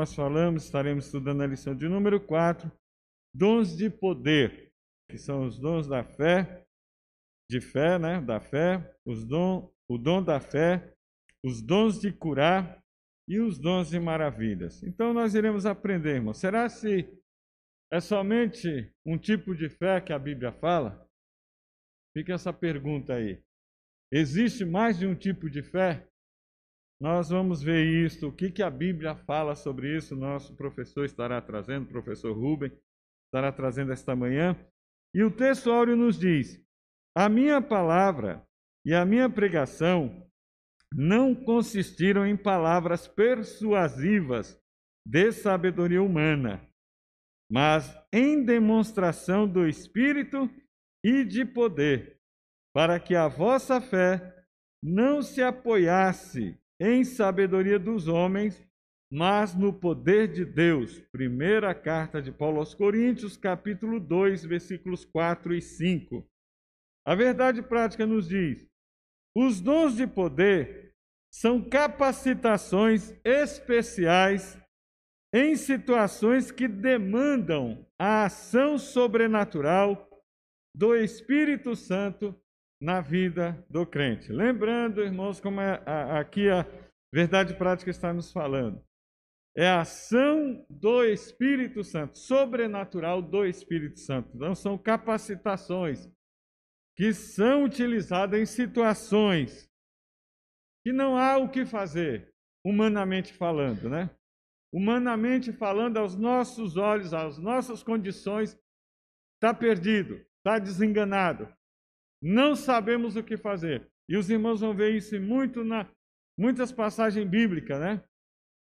nós falamos, estaremos estudando a lição de número 4, dons de poder, que são os dons da fé, de fé, né? Da fé, os dom, o dom da fé, os dons de curar e os dons de maravilhas. Então nós iremos aprender, irmão. Será se é somente um tipo de fé que a Bíblia fala? Fica essa pergunta aí. Existe mais de um tipo de fé? Nós vamos ver isso, o que, que a Bíblia fala sobre isso. Nosso professor estará trazendo, o professor Rubem estará trazendo esta manhã. E o áureo nos diz: A minha palavra e a minha pregação não consistiram em palavras persuasivas de sabedoria humana, mas em demonstração do Espírito e de poder, para que a vossa fé não se apoiasse em sabedoria dos homens, mas no poder de Deus. Primeira carta de Paulo aos Coríntios, capítulo 2, versículos 4 e 5. A verdade prática nos diz: os dons de poder são capacitações especiais em situações que demandam a ação sobrenatural do Espírito Santo na vida do crente. Lembrando, irmãos, como é, aqui a verdade prática está nos falando. É a ação do Espírito Santo, sobrenatural do Espírito Santo. Então, são capacitações que são utilizadas em situações que não há o que fazer, humanamente falando, né? Humanamente falando, aos nossos olhos, às nossas condições, está perdido, está desenganado, não sabemos o que fazer. E os irmãos vão ver isso muito na muitas passagens bíblicas, né?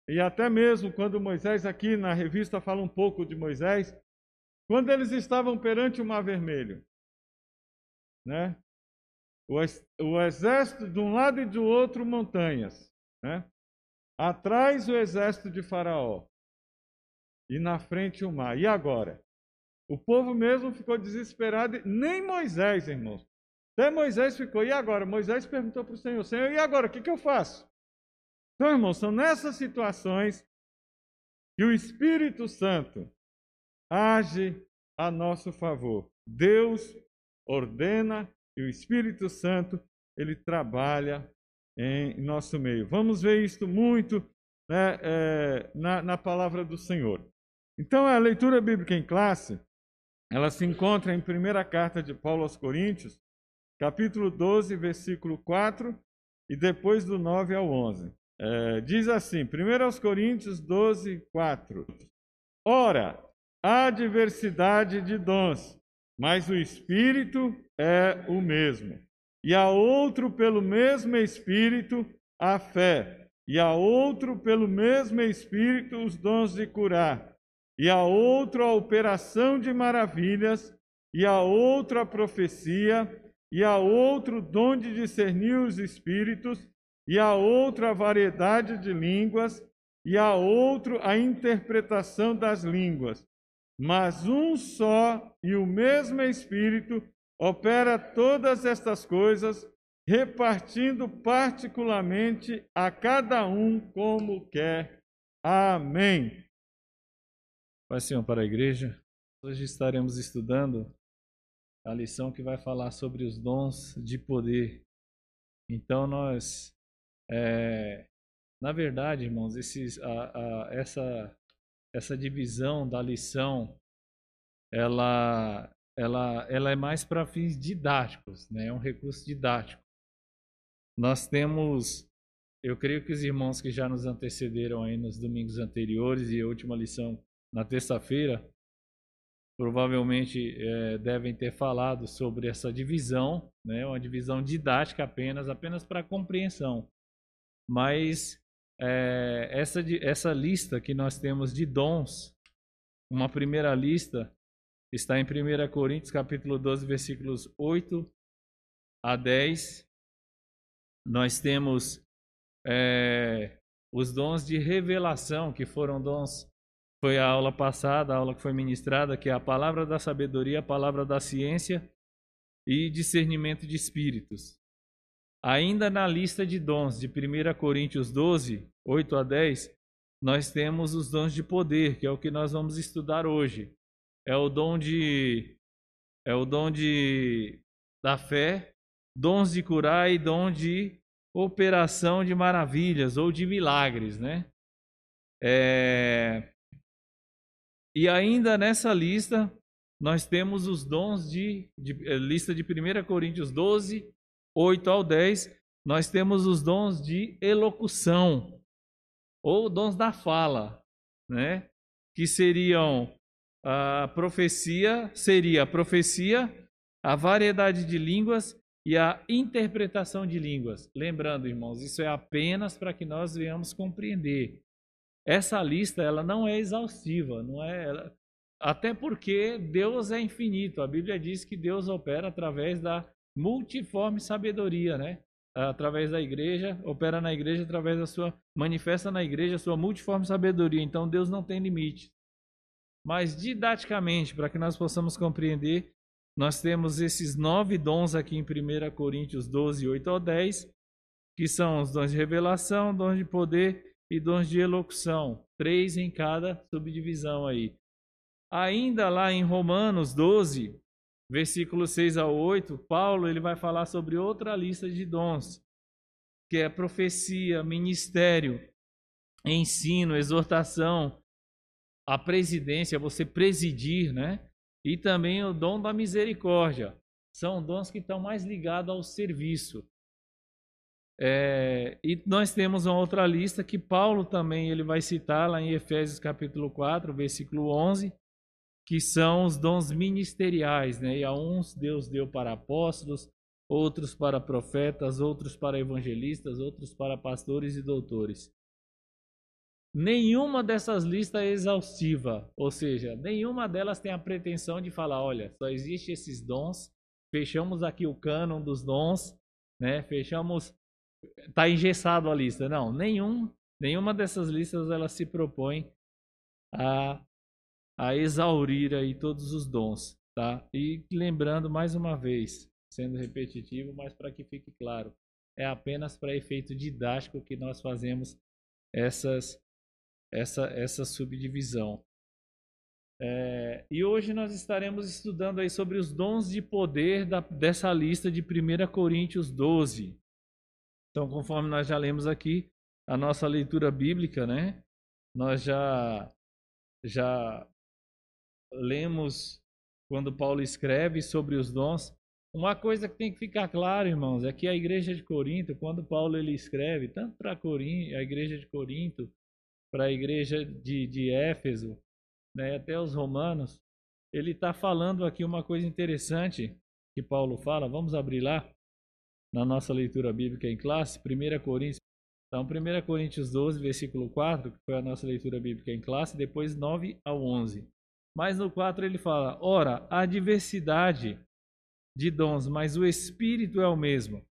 E até mesmo quando Moisés aqui na revista fala um pouco de Moisés, quando eles estavam perante o Mar Vermelho, né? O, exército de um lado e do outro montanhas, né? Atrás o exército de Faraó e na frente o mar. E agora? O povo mesmo ficou desesperado, nem Moisés, irmãos, até Moisés ficou, e agora? Moisés perguntou para o Senhor: Senhor, e agora? O que, que eu faço? Então, irmãos, são nessas situações que o Espírito Santo age a nosso favor. Deus ordena e o Espírito Santo ele trabalha em nosso meio. Vamos ver isso muito né, é, na, na palavra do Senhor. Então, a leitura bíblica em classe, ela se encontra em primeira carta de Paulo aos Coríntios, capítulo 12, versículo 4 e depois do 9 ao 11. É, diz assim, 1 aos Coríntios 12, 4. Ora, há diversidade de dons, mas o Espírito é o mesmo. E há outro pelo mesmo Espírito a fé, e há outro pelo mesmo Espírito os dons de curar, e há outro a operação de maravilhas, e há outro a profecia, e a outro dom de discernir os espíritos, e a outro a variedade de línguas, e a outro a interpretação das línguas. Mas um só e o mesmo Espírito opera todas estas coisas, repartindo particularmente a cada um como quer. Amém. Pai Senhor para a igreja, hoje estaremos estudando a lição que vai falar sobre os dons de poder. Então nós, é, na verdade, irmãos, esses, a, a, essa essa divisão da lição, ela ela ela é mais para fins didáticos, né? É um recurso didático. Nós temos, eu creio que os irmãos que já nos antecederam aí nos domingos anteriores e a última lição na terça-feira, provavelmente é, devem ter falado sobre essa divisão, né, uma divisão didática apenas, apenas para compreensão. Mas é, essa, essa lista que nós temos de dons, uma primeira lista, está em 1 Coríntios capítulo 12, versículos 8 a 10. Nós temos é, os dons de revelação, que foram dons foi a aula passada, a aula que foi ministrada, que é a palavra da sabedoria, a palavra da ciência e discernimento de espíritos. Ainda na lista de dons de 1 Coríntios 12, 8 a 10, nós temos os dons de poder, que é o que nós vamos estudar hoje. É o dom de é o dom de da fé, dons de curar e dom de operação de maravilhas ou de milagres, né? É... E ainda nessa lista nós temos os dons de, de eh, lista de 1 Coríntios 12, 8 ao 10, nós temos os dons de elocução ou dons da fala, né? Que seriam a profecia, seria a profecia, a variedade de línguas e a interpretação de línguas. Lembrando, irmãos, isso é apenas para que nós venhamos compreender. Essa lista ela não é exaustiva, não é? Ela, até porque Deus é infinito. A Bíblia diz que Deus opera através da multiforme sabedoria, né? Através da igreja, opera na igreja através da sua manifesta na igreja a sua multiforme sabedoria. Então Deus não tem limite. Mas didaticamente, para que nós possamos compreender, nós temos esses nove dons aqui em 1 Coríntios 12, 8 ao 10, que são os dons de revelação, dons de poder e dons de elocução. Três em cada subdivisão aí. Ainda lá em Romanos 12, versículos 6 a 8, Paulo ele vai falar sobre outra lista de dons, que é profecia, ministério, ensino, exortação, a presidência, você presidir, né? E também o dom da misericórdia. São dons que estão mais ligados ao serviço. É, e nós temos uma outra lista que Paulo também ele vai citar lá em Efésios capítulo 4, versículo 11, que são os dons ministeriais, né? E a uns Deus deu para apóstolos, outros para profetas, outros para evangelistas, outros para pastores e doutores. Nenhuma dessas listas é exaustiva, ou seja, nenhuma delas tem a pretensão de falar, olha, só existe esses dons, fechamos aqui o cânon dos dons, né? Fechamos, tá engessado a lista. Não, nenhum, nenhuma dessas listas ela se propõe a a exaurir aí todos os dons, tá? E lembrando mais uma vez, sendo repetitivo, mas para que fique claro, é apenas para efeito didático que nós fazemos essas, essa, essa subdivisão. É, e hoje nós estaremos estudando aí sobre os dons de poder da, dessa lista de 1 Coríntios 12. Então, conforme nós já lemos aqui, a nossa leitura bíblica, né? Nós já já lemos quando Paulo escreve sobre os dons, uma coisa que tem que ficar claro, irmãos, é que a igreja de Corinto, quando Paulo ele escreve, tanto para a igreja de Corinto, para a igreja de, de Éfeso, né, até os romanos, ele está falando aqui uma coisa interessante que Paulo fala. Vamos abrir lá na nossa leitura bíblica em classe, 1 Coríntios. Então, 1 Coríntios 12, versículo 4, que foi a nossa leitura bíblica em classe, depois 9 ao 11. Mas no 4 ele fala: Ora, há diversidade de dons, mas o Espírito é o mesmo.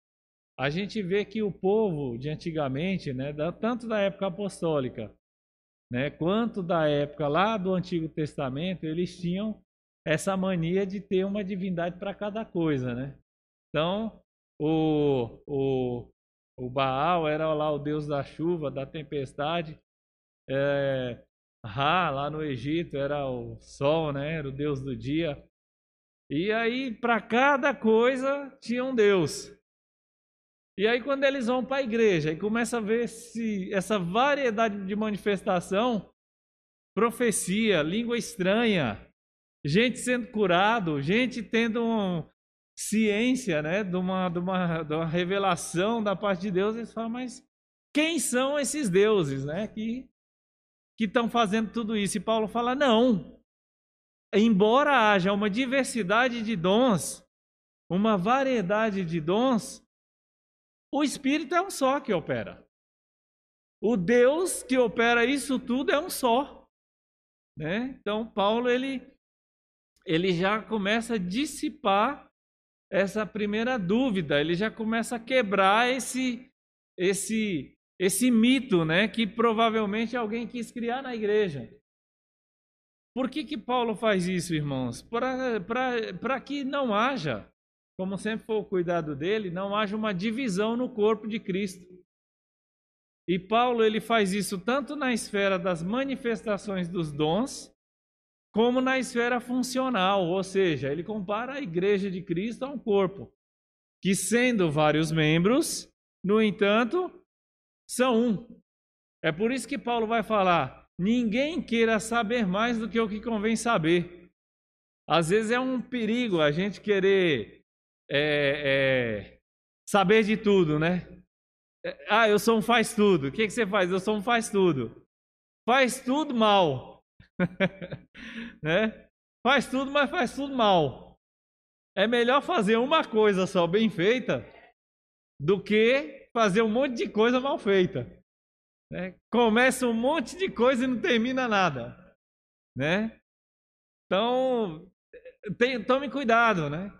A gente vê que o povo de antigamente, né, tanto da época apostólica, né, quanto da época lá do Antigo Testamento, eles tinham essa mania de ter uma divindade para cada coisa, né? Então, o, o, o Baal era lá o deus da chuva, da tempestade. É, Ra, lá no Egito, era o sol, né? Era o deus do dia. E aí, para cada coisa, tinha um deus. E aí, quando eles vão para a igreja e começa a ver se essa variedade de manifestação, profecia, língua estranha, gente sendo curado, gente tendo um, ciência, né, de uma, de, uma, de uma revelação da parte de Deus, eles falam, mas quem são esses deuses, né, que que estão fazendo tudo isso. E Paulo fala: não. Embora haja uma diversidade de dons, uma variedade de dons, o Espírito é um só que opera. O Deus que opera isso tudo é um só. Né? Então, Paulo ele, ele já começa a dissipar essa primeira dúvida, ele já começa a quebrar esse, esse esse mito, né, que provavelmente alguém quis criar na igreja. Por que, que Paulo faz isso, irmãos? Para que não haja, como sempre foi o cuidado dele, não haja uma divisão no corpo de Cristo. E Paulo ele faz isso tanto na esfera das manifestações dos dons, como na esfera funcional, ou seja, ele compara a igreja de Cristo a um corpo, que sendo vários membros, no entanto, são um. É por isso que Paulo vai falar: ninguém queira saber mais do que o que convém saber. Às vezes é um perigo a gente querer é, é, saber de tudo, né? É, ah, eu sou um faz tudo. O que, que você faz? Eu sou um faz tudo. Faz tudo mal. né? Faz tudo, mas faz tudo mal. É melhor fazer uma coisa só bem feita do que fazer um monte de coisa mal feita. Né? Começa um monte de coisa e não termina nada. Né? Então, tem, tome cuidado, né?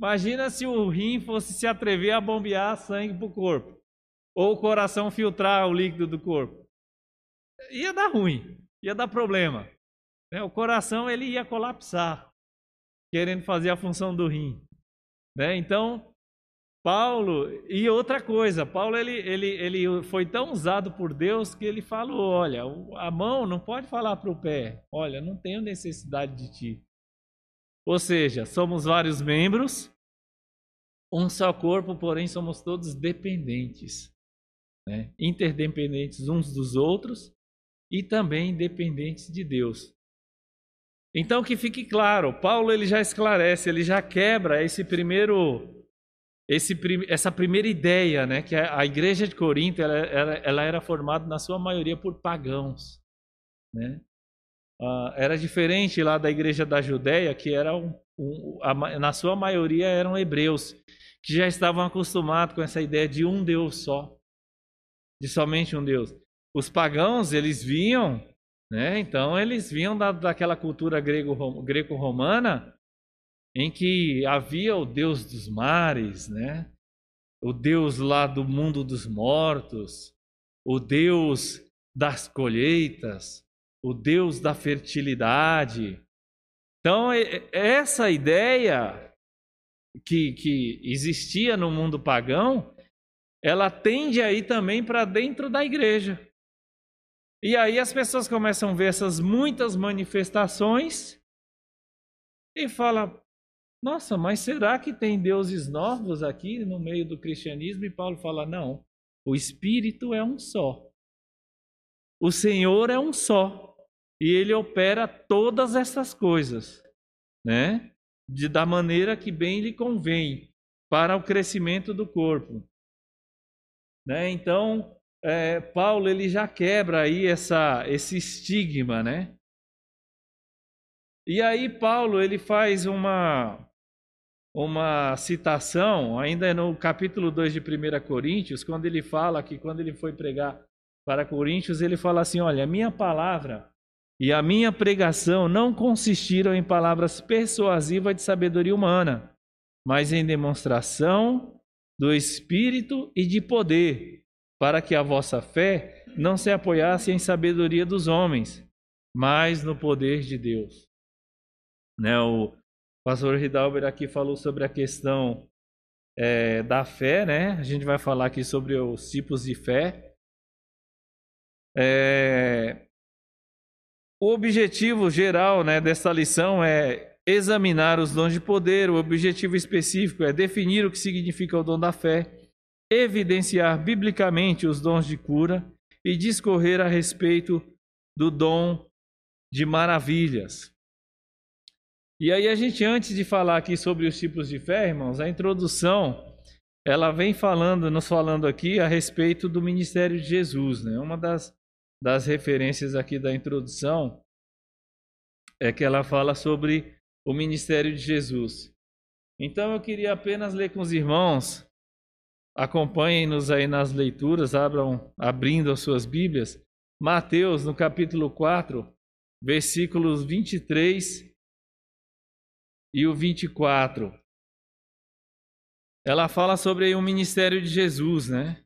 Imagina se o rim fosse se atrever a bombear sangue para o corpo. Ou o coração filtrar o líquido do corpo. Ia dar ruim, ia dar problema. Né? O coração ele ia colapsar, querendo fazer a função do rim. Né? Então, Paulo, e outra coisa, Paulo ele, ele, ele foi tão usado por Deus que ele falou: olha, a mão não pode falar para o pé, olha, não tenho necessidade de ti. Ou seja, somos vários membros, um só corpo, porém somos todos dependentes, né? interdependentes uns dos outros e também dependentes de Deus. Então que fique claro, Paulo ele já esclarece, ele já quebra esse primeiro esse, essa primeira ideia, né, que a igreja de Corinto ela, ela, ela era formada na sua maioria por pagãos, né? Uh, era diferente lá da igreja da Judéia, que era um, um, a, na sua maioria eram hebreus, que já estavam acostumados com essa ideia de um Deus só, de somente um Deus. Os pagãos, eles vinham, né? Então eles vinham da, daquela cultura greco-romana em que havia o Deus dos mares, né? O Deus lá do mundo dos mortos, o Deus das colheitas, o Deus da fertilidade. Então, essa ideia que, que existia no mundo pagão, ela tende aí também para dentro da igreja. E aí as pessoas começam a ver essas muitas manifestações e fala: "Nossa, mas será que tem deuses novos aqui no meio do cristianismo?" E Paulo fala: "Não. O espírito é um só. O Senhor é um só e ele opera todas essas coisas, né? De, da maneira que bem lhe convém para o crescimento do corpo. Né? Então, é, Paulo ele já quebra aí essa, esse estigma, né? E aí Paulo ele faz uma uma citação, ainda no capítulo 2 de 1 Coríntios, quando ele fala que quando ele foi pregar para Coríntios, ele fala assim: "Olha, a minha palavra e a minha pregação não consistiram em palavras persuasivas de sabedoria humana, mas em demonstração do Espírito e de poder, para que a vossa fé não se apoiasse em sabedoria dos homens, mas no poder de Deus. Né, o pastor Ridalber aqui falou sobre a questão é, da fé, né? A gente vai falar aqui sobre os tipos de fé. É, o objetivo geral né, dessa lição é examinar os dons de poder. O objetivo específico é definir o que significa o dom da fé, evidenciar biblicamente os dons de cura e discorrer a respeito do dom de maravilhas. E aí a gente antes de falar aqui sobre os tipos de fé, irmãos, a introdução ela vem falando, nos falando aqui a respeito do ministério de Jesus, né? Uma das das referências aqui da introdução é que ela fala sobre o ministério de Jesus. Então eu queria apenas ler com os irmãos. Acompanhem-nos aí nas leituras, abram abrindo as suas Bíblias. Mateus, no capítulo 4, versículos 23 e o 24. Ela fala sobre o ministério de Jesus, né?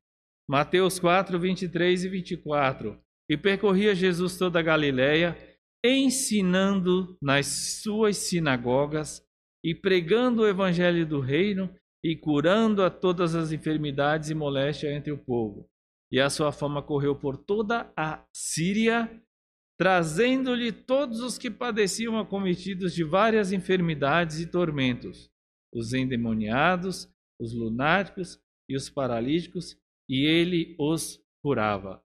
Mateus 4, 23 e 24. E percorria Jesus toda a Galiléia, ensinando nas suas sinagogas e pregando o evangelho do reino e curando a todas as enfermidades e moléstias entre o povo. e a sua fama correu por toda a Síria, trazendo-lhe todos os que padeciam acometidos de várias enfermidades e tormentos, os endemoniados, os lunáticos e os paralíticos, e ele os curava.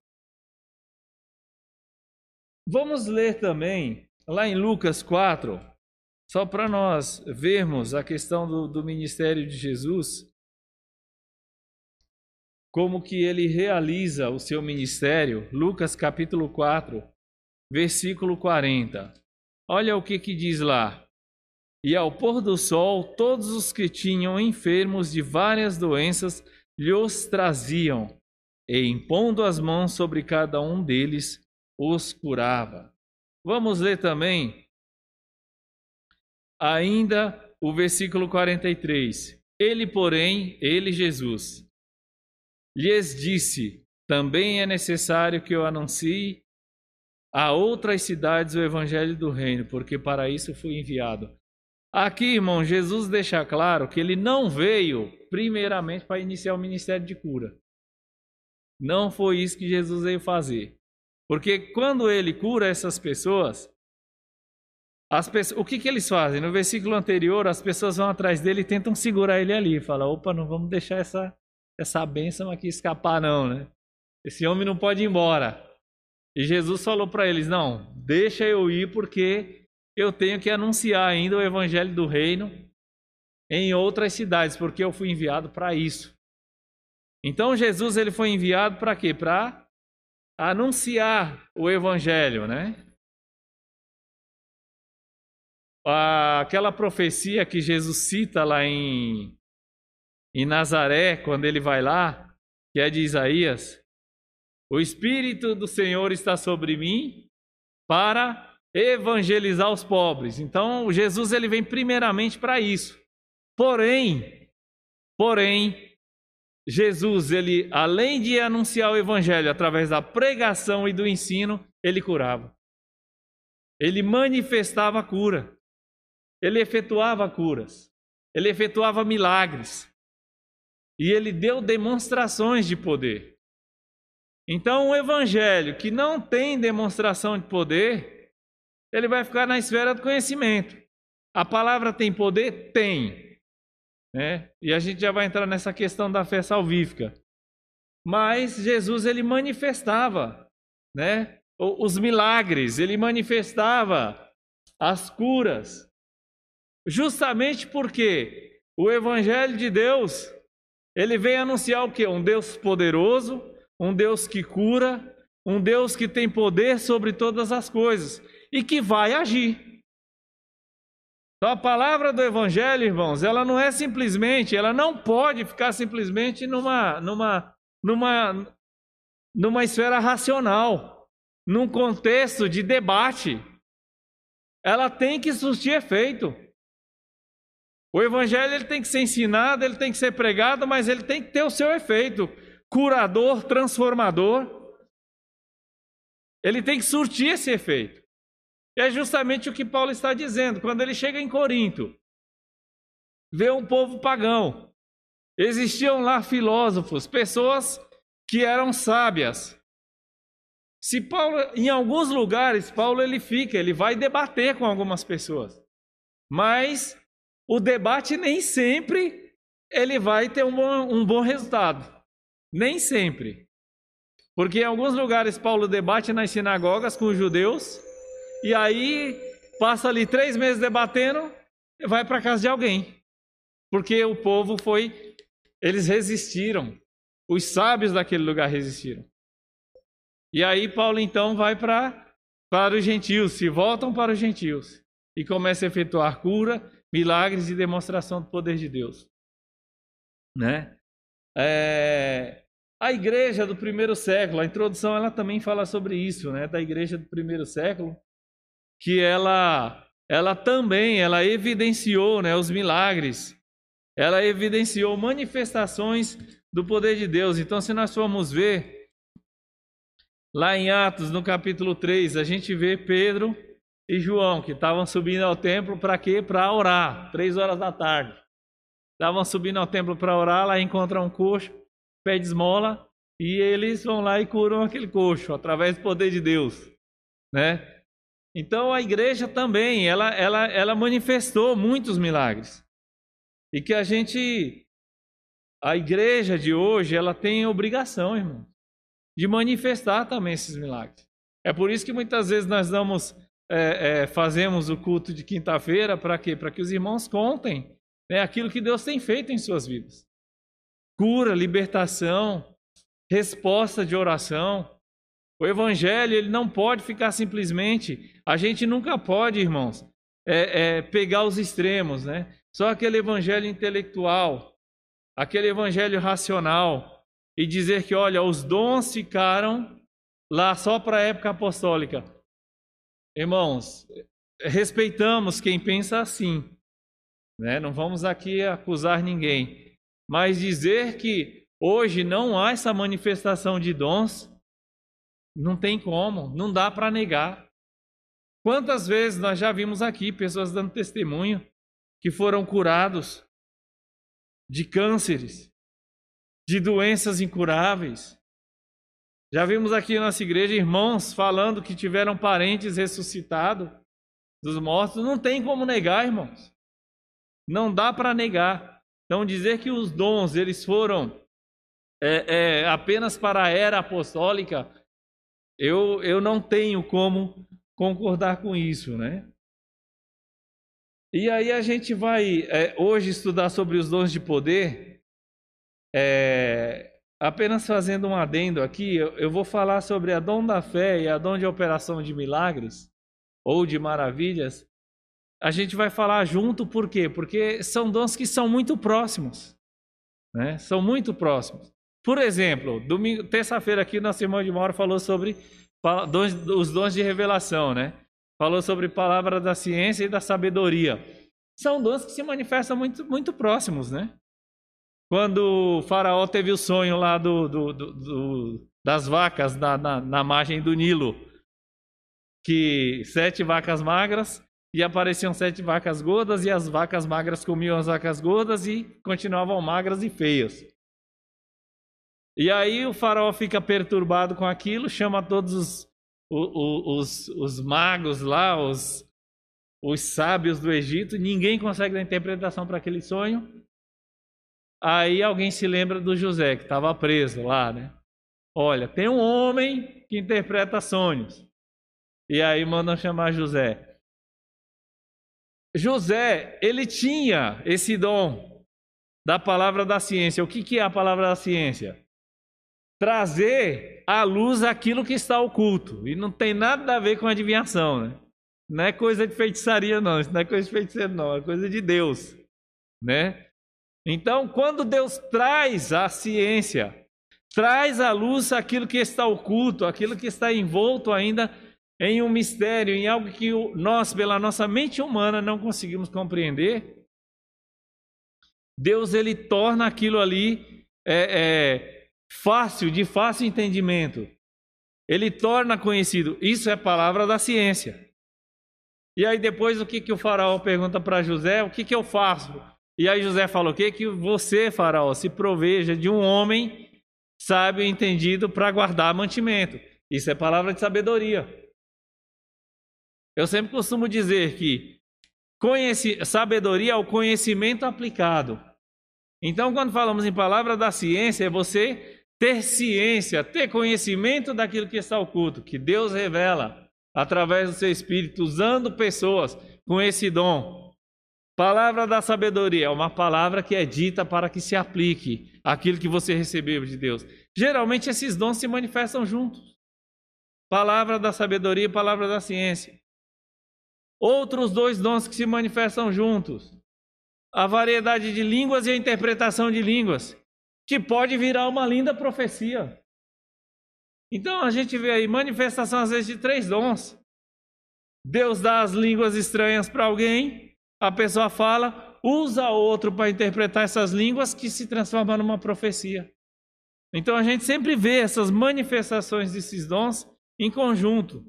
Vamos ler também lá em Lucas 4, só para nós vermos a questão do, do ministério de Jesus, como que ele realiza o seu ministério. Lucas capítulo 4, versículo 40. Olha o que, que diz lá. E ao pôr do sol, todos os que tinham enfermos de várias doenças lhes traziam, e impondo as mãos sobre cada um deles, os curava. Vamos ler também ainda o versículo 43. Ele, porém, ele Jesus, lhes disse: Também é necessário que eu anuncie a outras cidades o evangelho do reino, porque para isso fui enviado. Aqui, irmão, Jesus deixa claro que ele não veio primeiramente para iniciar o ministério de cura. Não foi isso que Jesus veio fazer. Porque quando ele cura essas pessoas, as pessoas, o que, que eles fazem? No versículo anterior, as pessoas vão atrás dele e tentam segurar ele ali. Fala, opa, não vamos deixar essa, essa bênção aqui escapar, não, né? Esse homem não pode ir embora. E Jesus falou para eles: não, deixa eu ir porque eu tenho que anunciar ainda o evangelho do reino em outras cidades, porque eu fui enviado para isso. Então Jesus ele foi enviado para quê? Para anunciar o evangelho, né? Aquela profecia que Jesus cita lá em, em Nazaré, quando ele vai lá, que é de Isaías: O Espírito do Senhor está sobre mim para evangelizar os pobres. Então, Jesus ele vem primeiramente para isso. Porém, porém, Jesus, ele, além de anunciar o evangelho através da pregação e do ensino, ele curava. Ele manifestava a cura. Ele efetuava curas. Ele efetuava milagres. E ele deu demonstrações de poder. Então, o evangelho que não tem demonstração de poder, ele vai ficar na esfera do conhecimento. A palavra tem poder? Tem. Né? E a gente já vai entrar nessa questão da fé salvífica. Mas Jesus ele manifestava, né? Os milagres, ele manifestava as curas. Justamente porque o evangelho de Deus, ele vem anunciar o quê? Um Deus poderoso, um Deus que cura, um Deus que tem poder sobre todas as coisas e que vai agir. Então a palavra do evangelho, irmãos, ela não é simplesmente, ela não pode ficar simplesmente numa numa numa numa esfera racional, num contexto de debate. Ela tem que surtir efeito. O evangelho ele tem que ser ensinado, ele tem que ser pregado, mas ele tem que ter o seu efeito curador, transformador. Ele tem que surtir esse efeito. E é justamente o que Paulo está dizendo. Quando ele chega em Corinto, vê um povo pagão. Existiam lá filósofos, pessoas que eram sábias. Se Paulo, em alguns lugares, Paulo ele fica, ele vai debater com algumas pessoas. Mas o debate nem sempre ele vai ter um bom, um bom resultado. Nem sempre. Porque em alguns lugares Paulo debate nas sinagogas com os judeus e aí passa ali três meses debatendo e vai para casa de alguém. Porque o povo foi, eles resistiram. Os sábios daquele lugar resistiram. E aí Paulo então vai para para os gentios, se voltam para os gentios e começa a efetuar cura, milagres e demonstração do poder de Deus, né? É, a igreja do primeiro século, a introdução ela também fala sobre isso, né? Da igreja do primeiro século, que ela ela também ela evidenciou né, os milagres, ela evidenciou manifestações do poder de Deus. Então, se nós formos ver lá em Atos, no capítulo 3, a gente vê Pedro e João que estavam subindo ao templo para quê? Para orar, três horas da tarde. Estavam subindo ao templo para orar, lá encontram um coxo, pede esmola, e eles vão lá e curam aquele coxo através do poder de Deus, né? Então a igreja também, ela, ela, ela manifestou muitos milagres. E que a gente, a igreja de hoje, ela tem obrigação, irmão, de manifestar também esses milagres. É por isso que muitas vezes nós damos, é, é, fazemos o culto de quinta-feira para quê? Para que os irmãos contem né, aquilo que Deus tem feito em suas vidas. Cura, libertação, resposta de oração. O evangelho ele não pode ficar simplesmente. A gente nunca pode, irmãos, é, é, pegar os extremos, né? Só aquele evangelho intelectual, aquele evangelho racional e dizer que, olha, os dons ficaram lá só para a época apostólica. Irmãos, respeitamos quem pensa assim, né? Não vamos aqui acusar ninguém, mas dizer que hoje não há essa manifestação de dons não tem como, não dá para negar. Quantas vezes nós já vimos aqui pessoas dando testemunho que foram curados de cânceres, de doenças incuráveis. Já vimos aqui na nossa igreja irmãos falando que tiveram parentes ressuscitados dos mortos. Não tem como negar, irmãos. Não dá para negar. Então dizer que os dons eles foram é, é, apenas para a era apostólica eu, eu não tenho como concordar com isso, né? E aí a gente vai é, hoje estudar sobre os dons de poder. É, apenas fazendo um adendo aqui, eu, vou falar sobre a dom da fé e a dom de operação de milagres ou de maravilhas. A gente vai falar junto, por quê? Porque são dons que são muito próximos. Né? São muito próximos. Por exemplo, domingo, terça-feira aqui, nosso irmão de Mauro falou sobre dons, os dons de revelação, né? Falou sobre palavra da ciência e da sabedoria. São dons que se manifestam muito, muito próximos, né? Quando o faraó teve o sonho lá do, do, do, das vacas na, na, na margem do Nilo, que sete vacas magras e apareciam sete vacas gordas e as vacas magras comiam as vacas gordas e continuavam magras e feias. E aí o faraó fica perturbado com aquilo, chama todos os, os, os, os magos lá, os, os sábios do Egito, ninguém consegue dar interpretação para aquele sonho. Aí alguém se lembra do José, que estava preso lá, né? Olha, tem um homem que interpreta sonhos. E aí mandam chamar José. José, ele tinha esse dom da palavra da ciência. O que, que é a palavra da ciência? trazer à luz aquilo que está oculto. E não tem nada a ver com adivinhação, né? Não é coisa de feitiçaria, não. Isso não é coisa de feiticeiro, não. É coisa de Deus, né? Então, quando Deus traz a ciência, traz à luz aquilo que está oculto, aquilo que está envolto ainda em um mistério, em algo que nós, pela nossa mente humana, não conseguimos compreender, Deus ele torna aquilo ali é, é, fácil, de fácil entendimento. Ele torna conhecido. Isso é palavra da ciência. E aí depois o que, que o faraó pergunta para José? O que, que eu faço? E aí José fala o quê? Que você, faraó, se proveja de um homem sábio e entendido para guardar mantimento. Isso é palavra de sabedoria. Eu sempre costumo dizer que conheci... sabedoria é o conhecimento aplicado. Então, quando falamos em palavra da ciência, é você ter ciência, ter conhecimento daquilo que está oculto, que Deus revela através do seu Espírito, usando pessoas com esse dom. Palavra da sabedoria é uma palavra que é dita para que se aplique aquilo que você recebeu de Deus. Geralmente esses dons se manifestam juntos. Palavra da sabedoria e palavra da ciência. Outros dois dons que se manifestam juntos: a variedade de línguas e a interpretação de línguas que pode virar uma linda profecia. Então a gente vê aí manifestação às vezes de três dons. Deus dá as línguas estranhas para alguém, a pessoa fala, usa outro para interpretar essas línguas que se transforma numa profecia. Então a gente sempre vê essas manifestações desses dons em conjunto.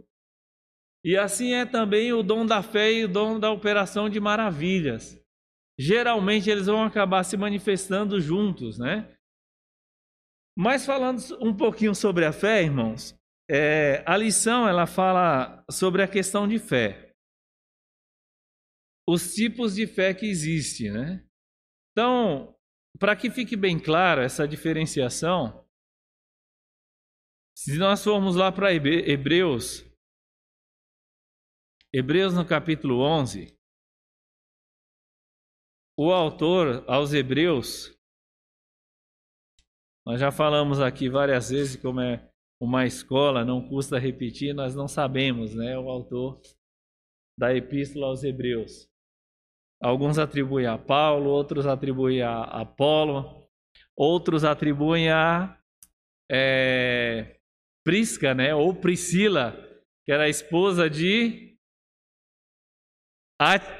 E assim é também o dom da fé e o dom da operação de maravilhas. Geralmente eles vão acabar se manifestando juntos, né? Mas falando um pouquinho sobre a fé, irmãos, é, a lição ela fala sobre a questão de fé. Os tipos de fé que existem, né? Então, para que fique bem claro essa diferenciação, se nós formos lá para Hebreus, Hebreus no capítulo 11, o autor aos Hebreus, nós já falamos aqui várias vezes como é uma escola, não custa repetir, nós não sabemos, né? O autor da epístola aos Hebreus. Alguns atribuem a Paulo, outros atribuem a Apolo, outros atribuem a é, Prisca, né? Ou Priscila, que era a esposa de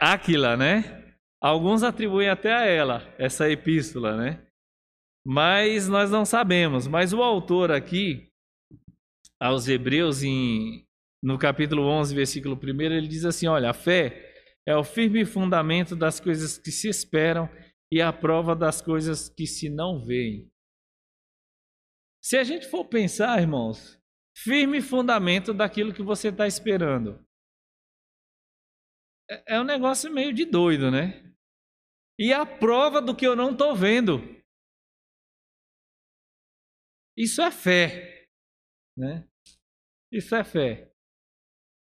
Áquila, né? Alguns atribuem até a ela essa epístola, né? Mas nós não sabemos. Mas o autor aqui, aos Hebreus, em, no capítulo 11, versículo 1, ele diz assim: Olha, a fé é o firme fundamento das coisas que se esperam e a prova das coisas que se não veem. Se a gente for pensar, irmãos, firme fundamento daquilo que você está esperando. É, é um negócio meio de doido, né? E a prova do que eu não estou vendo. Isso é fé, né? Isso é fé.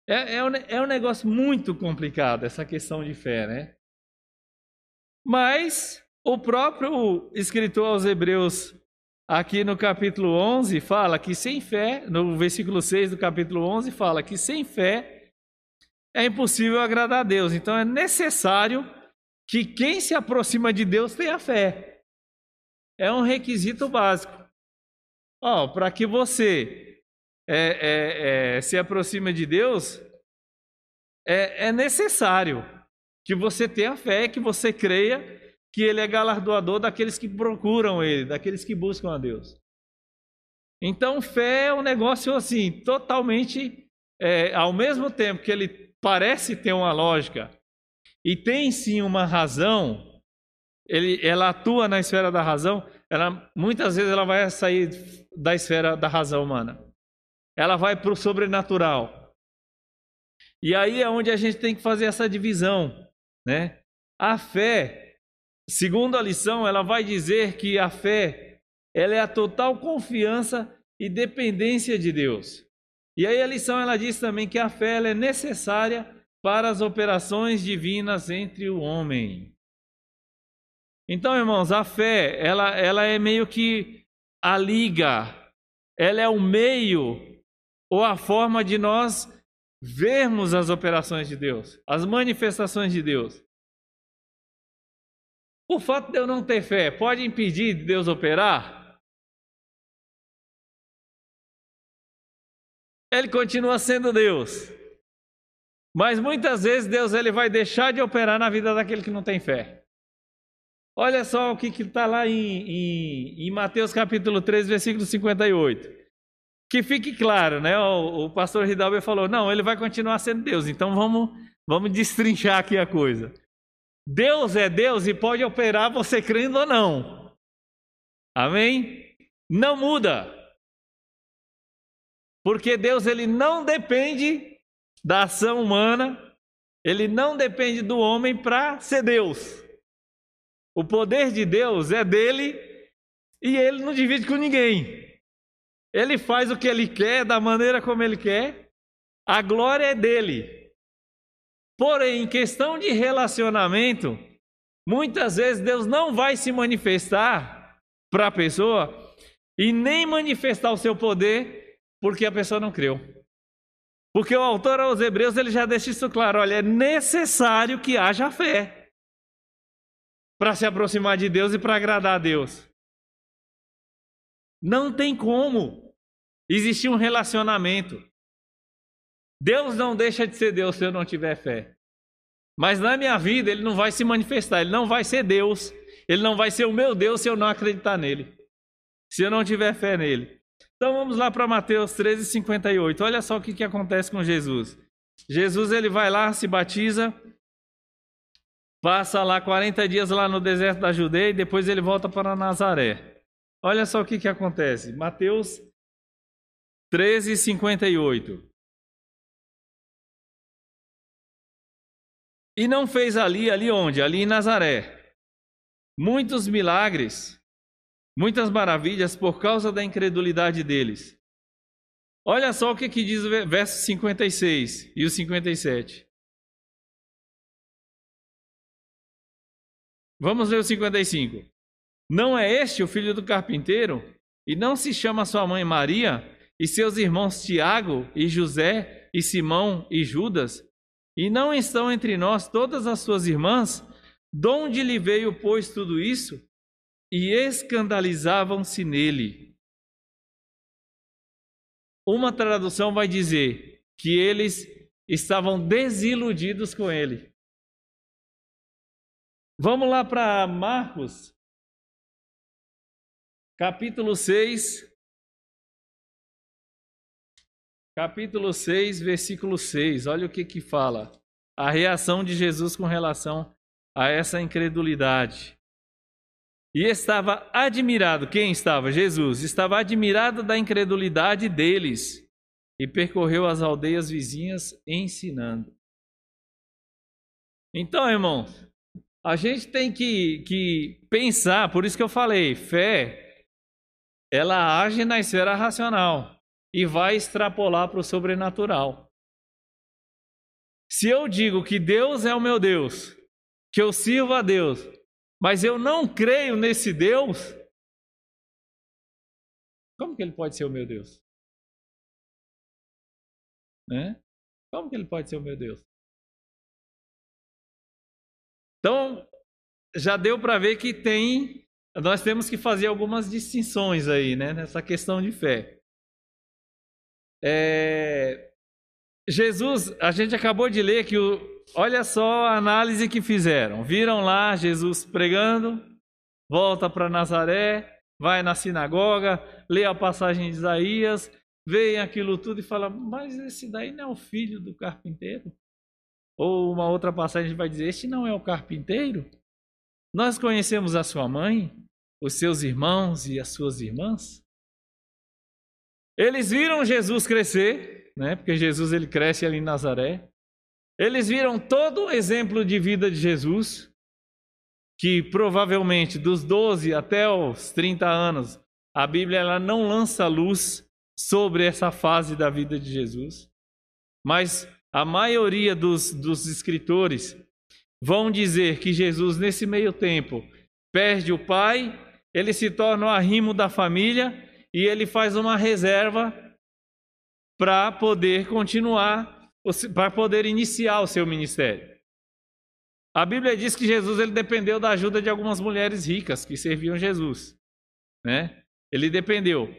É, é, um, é um negócio muito complicado essa questão de fé, né? Mas o próprio escritor aos Hebreus, aqui no capítulo 11, fala que sem fé, no versículo 6 do capítulo 11, fala que sem fé é impossível agradar a Deus. Então é necessário que quem se aproxima de Deus tenha fé. É um requisito básico. Ó, para que você é, é, é, se aproxima de Deus, é, é necessário que você tenha fé, que você creia que Ele é galardoador daqueles que procuram Ele, daqueles que buscam a Deus. Então, fé é um negócio assim, totalmente, é, ao mesmo tempo que ele parece ter uma lógica e tem sim uma razão, ele, ela atua na esfera da razão, ela, muitas vezes ela vai sair da esfera da razão humana ela vai para o sobrenatural. E aí é onde a gente tem que fazer essa divisão, né? A fé, segundo a lição, ela vai dizer que a fé, ela é a total confiança e dependência de Deus. E aí a lição ela diz também que a fé é necessária para as operações divinas entre o homem. Então, irmãos, a fé, ela, ela é meio que a liga, ela é o meio ou a forma de nós vermos as operações de Deus, as manifestações de Deus. O fato de eu não ter fé pode impedir de Deus operar? Ele continua sendo Deus. Mas muitas vezes Deus ele vai deixar de operar na vida daquele que não tem fé. Olha só o que está lá em, em, em Mateus capítulo 3, versículo 58 que fique claro, né? O, o pastor Hidalgo falou: não, ele vai continuar sendo Deus, então vamos, vamos destrinchar aqui a coisa. Deus é Deus e pode operar você crendo ou não. Amém? Não muda. Porque Deus ele não depende da ação humana, ele não depende do homem para ser Deus. O poder de Deus é dele e ele não divide com ninguém. Ele faz o que ele quer, da maneira como ele quer. A glória é dele. Porém, em questão de relacionamento, muitas vezes Deus não vai se manifestar para a pessoa e nem manifestar o seu poder porque a pessoa não creu. Porque o autor aos Hebreus ele já deixa isso claro: olha, é necessário que haja fé para se aproximar de Deus e para agradar a Deus. Não tem como. Existia um relacionamento. Deus não deixa de ser Deus se eu não tiver fé. Mas na minha vida ele não vai se manifestar, ele não vai ser Deus, ele não vai ser o meu Deus se eu não acreditar nele. Se eu não tiver fé nele. Então vamos lá para Mateus 13, 58. Olha só o que, que acontece com Jesus. Jesus ele vai lá, se batiza, passa lá 40 dias lá no deserto da Judeia e depois ele volta para Nazaré. olha só o que, que acontece. Mateus 13, 58. E não fez ali, ali onde? Ali em Nazaré. Muitos milagres, muitas maravilhas por causa da incredulidade deles. Olha só o que, que diz o verso 56 e o 57. Vamos ler o 55. Não é este o filho do carpinteiro? E não se chama sua mãe Maria? E seus irmãos Tiago e José e Simão e Judas? E não estão entre nós todas as suas irmãs? De onde lhe veio, pois, tudo isso? E escandalizavam-se nele. Uma tradução vai dizer que eles estavam desiludidos com ele. Vamos lá para Marcos, capítulo 6, capítulo 6, versículo 6. Olha o que que fala. A reação de Jesus com relação a essa incredulidade. E estava admirado, quem estava? Jesus. Estava admirado da incredulidade deles e percorreu as aldeias vizinhas ensinando. Então, irmãos, a gente tem que, que pensar, por isso que eu falei, fé, ela age na esfera racional e vai extrapolar para o sobrenatural. Se eu digo que Deus é o meu Deus, que eu sirvo a Deus, mas eu não creio nesse Deus, como que ele pode ser o meu Deus? Né? Como que ele pode ser o meu Deus? Então, já deu para ver que tem, nós temos que fazer algumas distinções aí, né, nessa questão de fé. É, Jesus, a gente acabou de ler que o, olha só a análise que fizeram. Viram lá Jesus pregando, volta para Nazaré, vai na sinagoga, lê a passagem de Isaías, vê aquilo tudo e fala: Mas esse daí não é o filho do carpinteiro? Ou uma outra passagem vai dizer: Este não é o carpinteiro? Nós conhecemos a sua mãe, os seus irmãos e as suas irmãs? Eles viram Jesus crescer, né? Porque Jesus ele cresce ali em Nazaré. Eles viram todo o exemplo de vida de Jesus, que provavelmente dos 12 até os 30 anos, a Bíblia ela não lança luz sobre essa fase da vida de Jesus. Mas a maioria dos, dos escritores vão dizer que Jesus, nesse meio tempo, perde o pai, ele se torna o arrimo da família e ele faz uma reserva para poder continuar, para poder iniciar o seu ministério. A Bíblia diz que Jesus ele dependeu da ajuda de algumas mulheres ricas que serviam Jesus, né? Ele dependeu.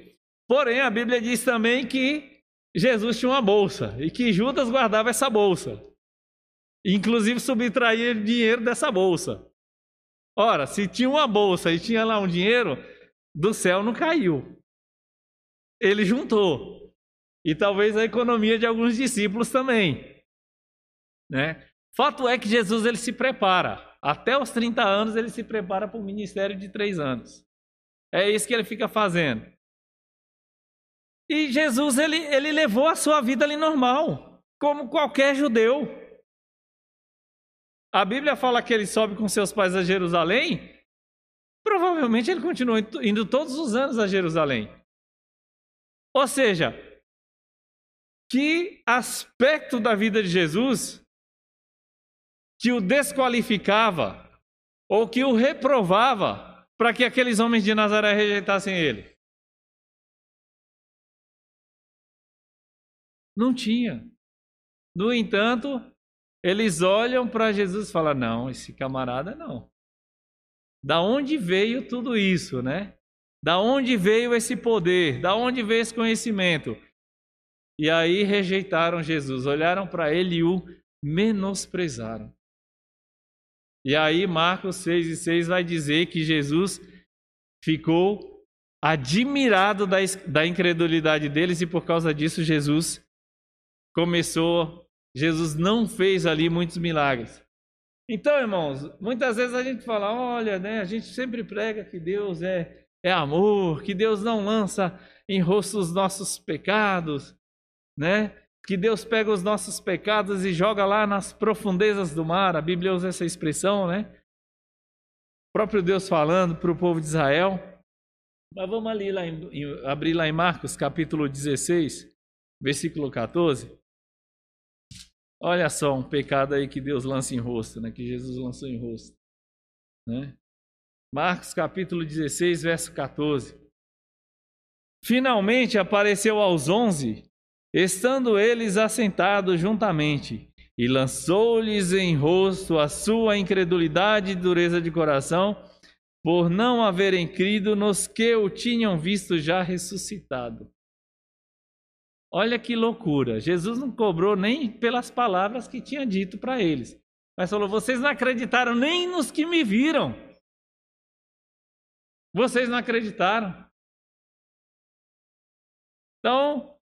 Porém, a Bíblia diz também que Jesus tinha uma bolsa e que Judas guardava essa bolsa. Inclusive subtraía dinheiro dessa bolsa. Ora, se tinha uma bolsa e tinha lá um dinheiro, do céu não caiu ele juntou. E talvez a economia de alguns discípulos também. Né? Fato é que Jesus ele se prepara. Até os 30 anos ele se prepara para o ministério de três anos. É isso que ele fica fazendo. E Jesus ele, ele levou a sua vida ali normal, como qualquer judeu. A Bíblia fala que ele sobe com seus pais a Jerusalém. Provavelmente ele continuou indo todos os anos a Jerusalém. Ou seja, que aspecto da vida de Jesus que o desqualificava ou que o reprovava para que aqueles homens de Nazaré rejeitassem ele? Não tinha. No entanto, eles olham para Jesus e falam: não, esse camarada não. Da onde veio tudo isso, né? Da onde veio esse poder? Da onde veio esse conhecimento? E aí rejeitaram Jesus, olharam para ele e o menosprezaram. E aí Marcos 6 e 6 vai dizer que Jesus ficou admirado da, da incredulidade deles e por causa disso Jesus começou, Jesus não fez ali muitos milagres. Então, irmãos, muitas vezes a gente fala, olha, né, a gente sempre prega que Deus é é amor, que Deus não lança em rosto os nossos pecados, né? Que Deus pega os nossos pecados e joga lá nas profundezas do mar. A Bíblia usa essa expressão, né? O próprio Deus falando para o povo de Israel. Mas vamos ali lá em, em, abrir lá em Marcos, capítulo 16, versículo 14. Olha só um pecado aí que Deus lança em rosto, né? Que Jesus lançou em rosto, né? Marcos capítulo 16, verso 14. Finalmente apareceu aos onze, estando eles assentados juntamente, e lançou-lhes em rosto a sua incredulidade e dureza de coração, por não haverem crido nos que o tinham visto já ressuscitado. Olha que loucura! Jesus não cobrou nem pelas palavras que tinha dito para eles, mas falou: vocês não acreditaram nem nos que me viram. Vocês não acreditaram. Então,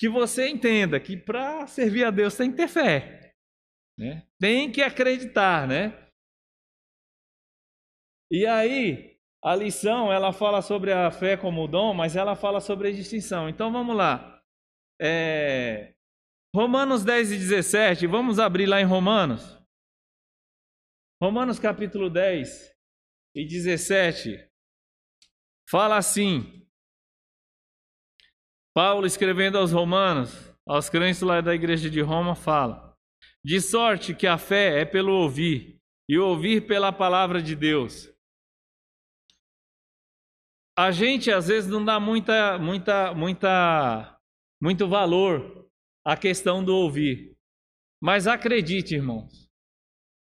que você entenda que para servir a Deus tem que ter fé. Né? Tem que acreditar, né? E aí, a lição, ela fala sobre a fé como dom, mas ela fala sobre a distinção. Então, vamos lá. É... Romanos 10 e 17, vamos abrir lá em Romanos. Romanos capítulo 10 e 17. Fala assim: Paulo, escrevendo aos Romanos, aos crentes lá da igreja de Roma, fala: De sorte que a fé é pelo ouvir, e ouvir pela palavra de Deus. A gente às vezes não dá muita, muita, muita, muito valor à questão do ouvir. Mas acredite, irmãos,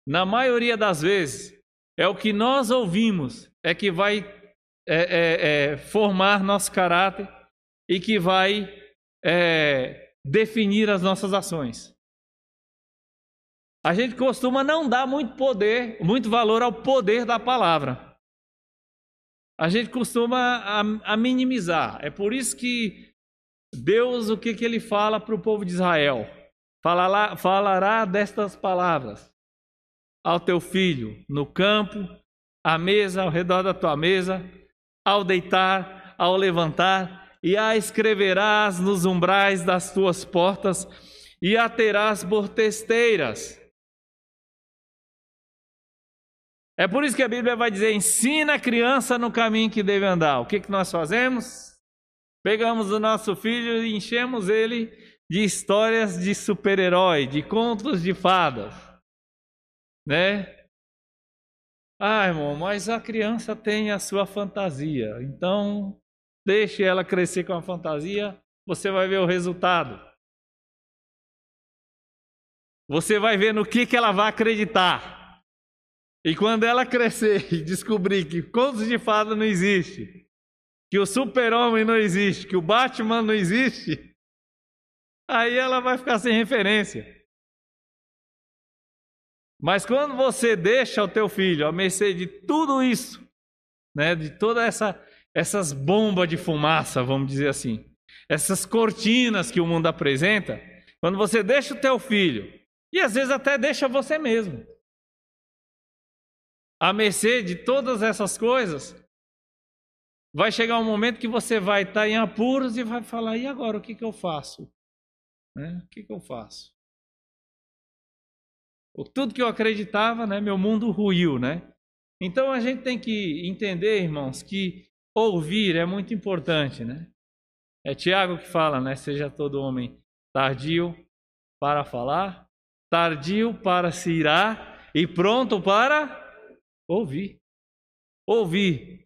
na maioria das vezes, é o que nós ouvimos é que vai é, é, é, formar nosso caráter e que vai é, definir as nossas ações. A gente costuma não dar muito poder, muito valor ao poder da palavra. A gente costuma a, a minimizar. É por isso que Deus, o que, que ele fala para o povo de Israel? Falará, falará destas palavras ao teu filho no campo, à mesa, ao redor da tua mesa, ao deitar, ao levantar, e a escreverás nos umbrais das tuas portas, e a terás por testeiras. É por isso que a Bíblia vai dizer: ensina a criança no caminho que deve andar. O que, que nós fazemos? Pegamos o nosso filho e enchemos ele de histórias de super-herói, de contos de fadas, né? Ah, irmão, mas a criança tem a sua fantasia, então Deixe ela crescer com a fantasia, você vai ver o resultado. Você vai ver no que, que ela vai acreditar. E quando ela crescer e descobrir que contos de fada não existe, que o super-homem não existe, que o Batman não existe, aí ela vai ficar sem referência. Mas quando você deixa o teu filho a mercê de tudo isso, né, de toda essa essas bombas de fumaça, vamos dizer assim, essas cortinas que o mundo apresenta, quando você deixa o teu filho, e às vezes até deixa você mesmo, à mercê de todas essas coisas, vai chegar um momento que você vai estar em apuros e vai falar: e agora o que, que eu faço? Né? O que, que eu faço? Tudo que eu acreditava, né, meu mundo ruiu, né? Então a gente tem que entender, irmãos, que Ouvir é muito importante, né? É Tiago que fala, né? Seja todo homem tardio para falar, tardio para se irar e pronto para ouvir. Ouvir.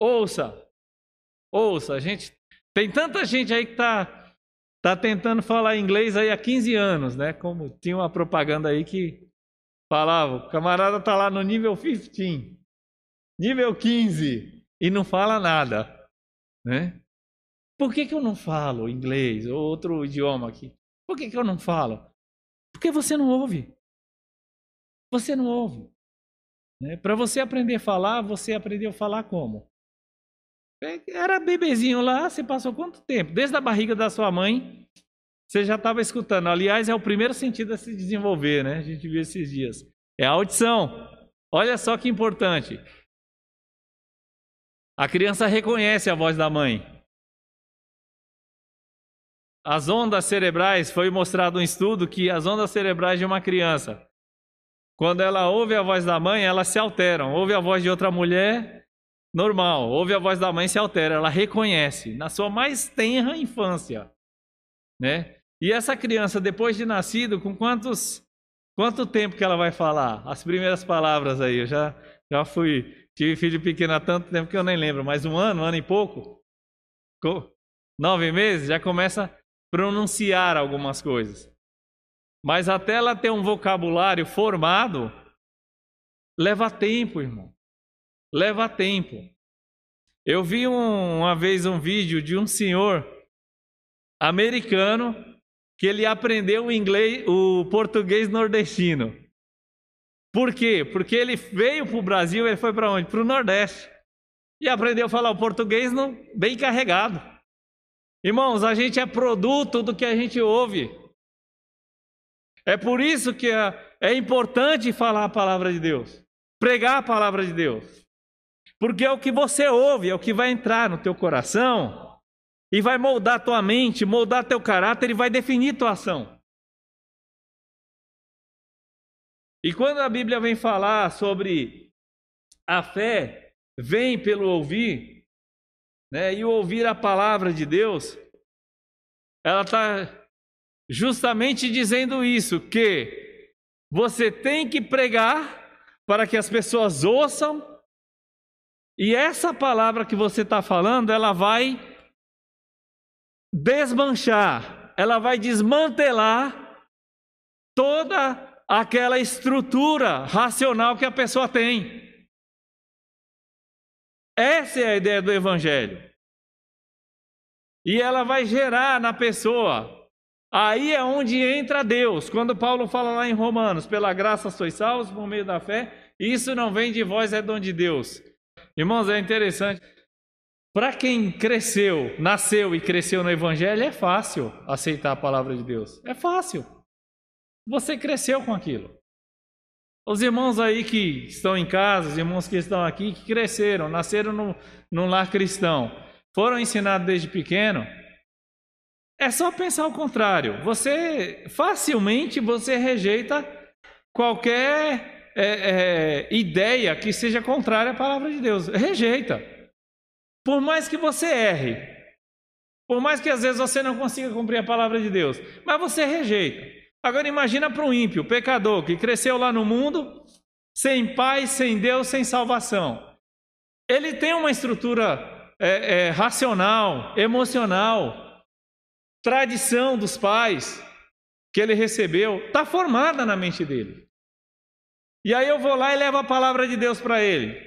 Ouça. Ouça. A gente tem tanta gente aí que tá tá tentando falar inglês aí há 15 anos, né? Como tinha uma propaganda aí que falava, o camarada tá lá no nível 15. Nível 15 e não fala nada, né? Por que, que eu não falo inglês ou outro idioma aqui? Por que, que eu não falo? Porque você não ouve. Você não ouve. Né? Para você aprender a falar, você aprendeu a falar como? É, era bebezinho lá, você passou quanto tempo? Desde a barriga da sua mãe, você já estava escutando. Aliás, é o primeiro sentido a se desenvolver, né? A gente viu esses dias. É a audição. Olha só que importante. A criança reconhece a voz da mãe. As ondas cerebrais, foi mostrado um estudo que as ondas cerebrais de uma criança, quando ela ouve a voz da mãe, elas se alteram. Ouve a voz de outra mulher, normal. Ouve a voz da mãe, se altera. Ela reconhece na sua mais tenra infância, né? E essa criança, depois de nascido, com quantos quanto tempo que ela vai falar? As primeiras palavras aí, eu já já fui tive filho pequeno há tanto tempo que eu nem lembro, mas um ano, um ano e pouco, nove meses, já começa a pronunciar algumas coisas. Mas até ela ter um vocabulário formado, leva tempo, irmão. Leva tempo. Eu vi um, uma vez um vídeo de um senhor americano que ele aprendeu o inglês, o português nordestino. Por quê? Porque ele veio para o Brasil, ele foi para onde? Para o Nordeste. E aprendeu a falar o português bem carregado. Irmãos, a gente é produto do que a gente ouve. É por isso que é, é importante falar a palavra de Deus, pregar a palavra de Deus. Porque é o que você ouve, é o que vai entrar no teu coração e vai moldar tua mente, moldar teu caráter e vai definir tua ação. E quando a Bíblia vem falar sobre a fé, vem pelo ouvir, né? E ouvir a palavra de Deus, ela está justamente dizendo isso, que você tem que pregar para que as pessoas ouçam, e essa palavra que você está falando, ela vai desmanchar, ela vai desmantelar toda aquela estrutura racional que a pessoa tem. Essa é a ideia do Evangelho. E ela vai gerar na pessoa. Aí é onde entra Deus. Quando Paulo fala lá em Romanos: pela graça sois salvos por meio da fé, isso não vem de vós, é dom de Deus. Irmãos, é interessante. Para quem cresceu, nasceu e cresceu no Evangelho, é fácil aceitar a palavra de Deus. É fácil. Você cresceu com aquilo. Os irmãos aí que estão em casa, os irmãos que estão aqui, que cresceram, nasceram no, no lar cristão, foram ensinados desde pequeno, é só pensar o contrário. Você facilmente você rejeita qualquer é, é, ideia que seja contrária à palavra de Deus. Rejeita. Por mais que você erre, por mais que às vezes você não consiga cumprir a palavra de Deus, mas você rejeita. Agora imagina para um ímpio, pecador, que cresceu lá no mundo, sem pai, sem Deus, sem salvação. Ele tem uma estrutura é, é, racional, emocional, tradição dos pais que ele recebeu, está formada na mente dele. E aí eu vou lá e levo a palavra de Deus para ele.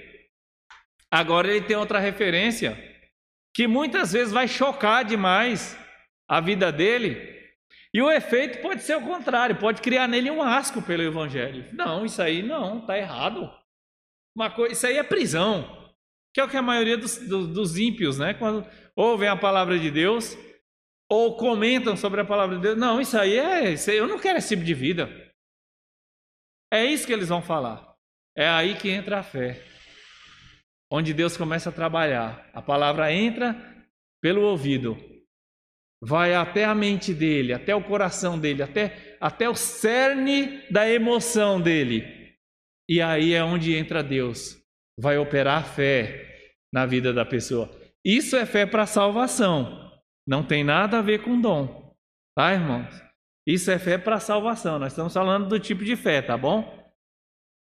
Agora ele tem outra referência que muitas vezes vai chocar demais a vida dele. E o efeito pode ser o contrário, pode criar nele um asco pelo evangelho. Não, isso aí não, está errado. Uma coisa, isso aí é prisão, que é o que a maioria dos, dos, dos ímpios, né, quando ouvem a palavra de Deus ou comentam sobre a palavra de Deus, não, isso aí é, isso aí, eu não quero esse tipo de vida. É isso que eles vão falar. É aí que entra a fé onde Deus começa a trabalhar. A palavra entra pelo ouvido, vai até a mente dele, até o coração dele, até, até o cerne da emoção dele. E aí é onde entra Deus, vai operar fé na vida da pessoa. Isso é fé para salvação, não tem nada a ver com dom, tá, irmãos? Isso é fé para salvação. Nós estamos falando do tipo de fé, tá bom?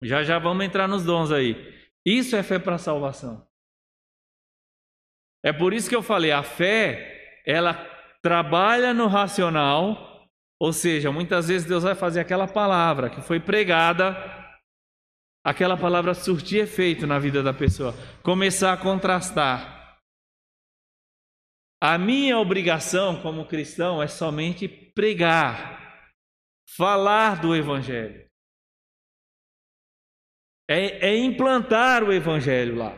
Já já vamos entrar nos dons aí. Isso é fé para salvação. É por isso que eu falei, a fé, ela trabalha no racional, ou seja, muitas vezes Deus vai fazer aquela palavra que foi pregada, aquela palavra surtir efeito na vida da pessoa, começar a contrastar. A minha obrigação como cristão é somente pregar, falar do Evangelho é, é implantar o evangelho lá.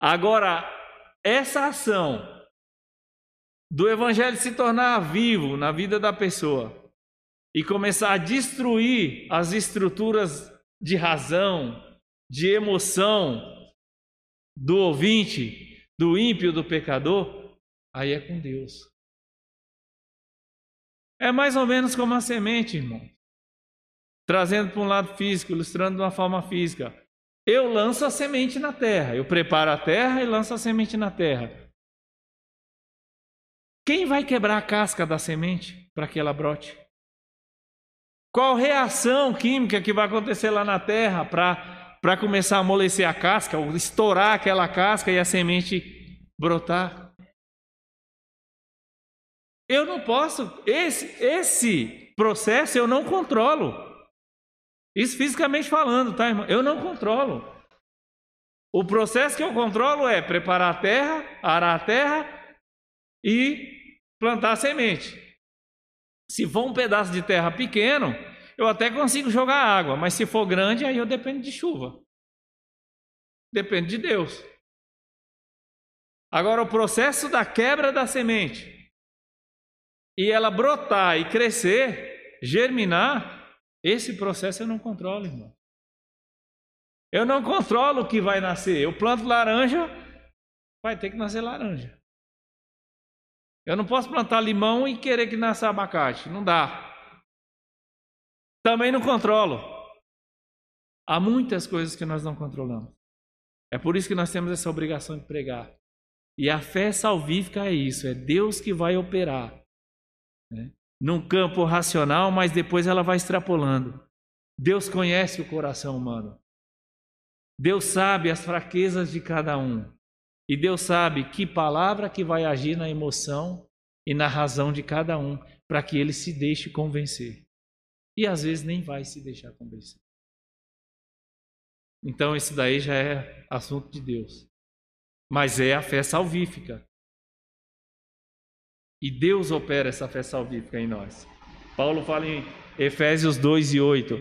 Agora, essa ação do evangelho se tornar vivo na vida da pessoa e começar a destruir as estruturas de razão, de emoção, do ouvinte, do ímpio, do pecador, aí é com Deus. É mais ou menos como a semente, irmão. Trazendo para um lado físico, ilustrando de uma forma física. Eu lanço a semente na terra, eu preparo a terra e lanço a semente na terra. Quem vai quebrar a casca da semente para que ela brote? Qual reação química que vai acontecer lá na terra para começar a amolecer a casca, ou estourar aquela casca e a semente brotar? Eu não posso, esse, esse processo eu não controlo. Isso fisicamente falando, tá, irmão? Eu não controlo. O processo que eu controlo é preparar a terra, arar a terra e plantar a semente. Se for um pedaço de terra pequeno, eu até consigo jogar água, mas se for grande, aí eu dependo de chuva. Depende de Deus. Agora, o processo da quebra da semente e ela brotar e crescer, germinar, esse processo eu não controlo, irmão. Eu não controlo o que vai nascer. Eu planto laranja, vai ter que nascer laranja. Eu não posso plantar limão e querer que nasça abacate. Não dá. Também não controlo. Há muitas coisas que nós não controlamos. É por isso que nós temos essa obrigação de pregar. E a fé salvífica é isso: é Deus que vai operar. Né? num campo racional, mas depois ela vai extrapolando. Deus conhece o coração humano. Deus sabe as fraquezas de cada um. E Deus sabe que palavra que vai agir na emoção e na razão de cada um, para que ele se deixe convencer. E às vezes nem vai se deixar convencer. Então, isso daí já é assunto de Deus. Mas é a fé salvífica. E Deus opera essa fé salvífica em nós. Paulo fala em Efésios 2 e 8,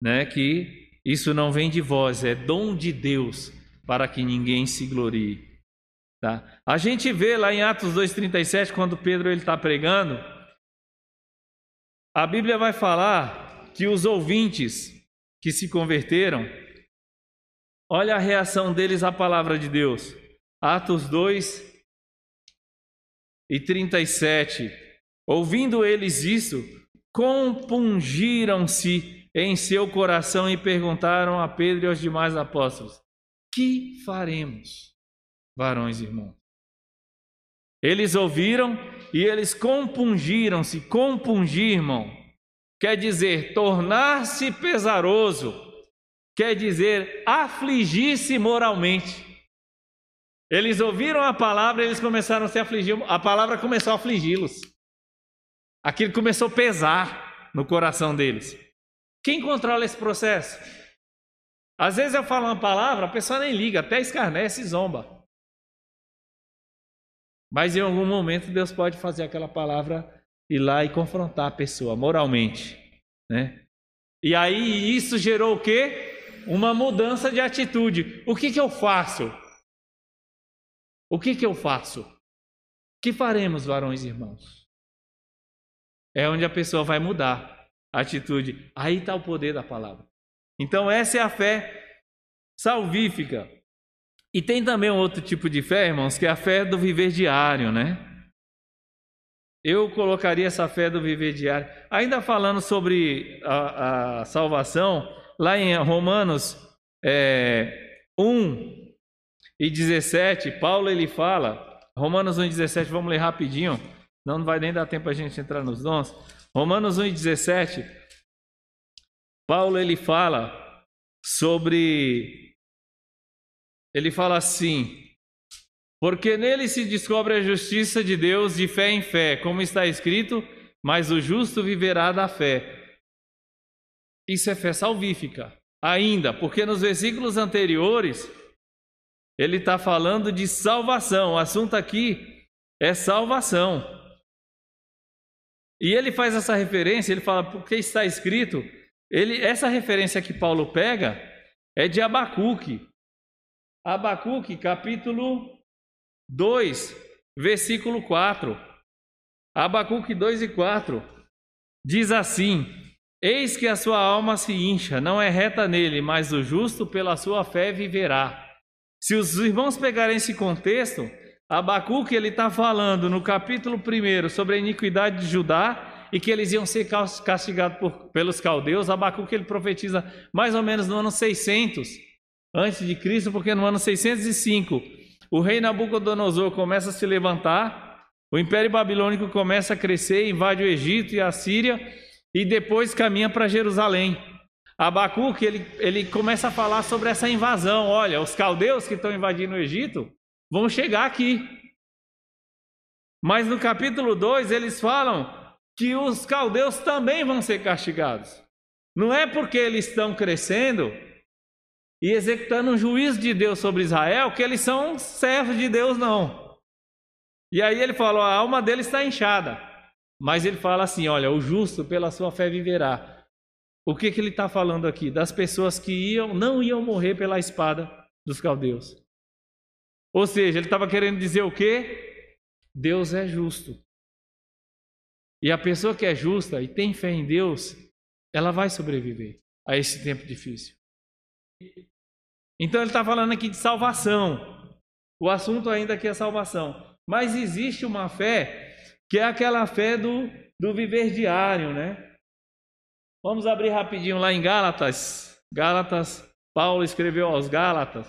né, que isso não vem de vós, é dom de Deus, para que ninguém se glorie. Tá? A gente vê lá em Atos 2,37, quando Pedro está pregando, a Bíblia vai falar que os ouvintes que se converteram, olha a reação deles à palavra de Deus. Atos 2, e 37. Ouvindo eles isso, compungiram-se em seu coração e perguntaram a Pedro e aos demais apóstolos: Que faremos, varões e irmãos? Eles ouviram e eles compungiram-se. Compungir, irmão, quer dizer tornar-se pesaroso, quer dizer afligir-se moralmente. Eles ouviram a palavra e eles começaram a se afligir. A palavra começou a afligi-los. Aquilo começou a pesar no coração deles. Quem controla esse processo? Às vezes eu falo uma palavra, a pessoa nem liga, até escarnece e zomba. Mas em algum momento Deus pode fazer aquela palavra ir lá e confrontar a pessoa moralmente, né? E aí isso gerou o quê? Uma mudança de atitude. O que, que eu faço? O que, que eu faço? Que faremos, varões e irmãos? É onde a pessoa vai mudar a atitude. Aí está o poder da palavra. Então, essa é a fé salvífica. E tem também um outro tipo de fé, irmãos, que é a fé do viver diário, né? Eu colocaria essa fé do viver diário. Ainda falando sobre a, a salvação, lá em Romanos é, 1, e 17, Paulo ele fala, Romanos 1 e 17, vamos ler rapidinho, não vai nem dar tempo a gente entrar nos dons. Romanos 1 e 17, Paulo ele fala sobre, ele fala assim, porque nele se descobre a justiça de Deus de fé em fé, como está escrito, mas o justo viverá da fé. Isso é fé salvífica. Ainda, porque nos versículos anteriores, ele está falando de salvação. O assunto aqui é salvação. E ele faz essa referência, ele fala, porque está escrito, ele, essa referência que Paulo pega é de Abacuque. Abacuque, capítulo 2, versículo 4. Abacuque 2 e 4 diz assim: Eis que a sua alma se incha, não é reta nele, mas o justo pela sua fé viverá. Se os irmãos pegarem esse contexto, Abacuque ele está falando no capítulo 1 sobre a iniquidade de Judá e que eles iam ser castigados por, pelos caldeus. Abacuque ele profetiza mais ou menos no ano 600 antes de Cristo, porque no ano 605 o rei Nabucodonosor começa a se levantar, o Império Babilônico começa a crescer, invade o Egito e a Síria e depois caminha para Jerusalém. Abacuque ele, ele começa a falar sobre essa invasão. Olha, os caldeus que estão invadindo o Egito vão chegar aqui. Mas no capítulo 2 eles falam que os caldeus também vão ser castigados. Não é porque eles estão crescendo e executando um juízo de Deus sobre Israel que eles são servos de Deus, não. E aí ele fala: a alma deles está inchada. Mas ele fala assim: olha, o justo pela sua fé viverá. O que, que ele está falando aqui? Das pessoas que iam, não iam morrer pela espada dos caldeus. Ou seja, ele estava querendo dizer o quê? Deus é justo. E a pessoa que é justa e tem fé em Deus, ela vai sobreviver a esse tempo difícil. Então ele está falando aqui de salvação. O assunto ainda aqui é salvação. Mas existe uma fé que é aquela fé do, do viver diário, né? Vamos abrir rapidinho lá em Gálatas. Gálatas, Paulo escreveu aos Gálatas,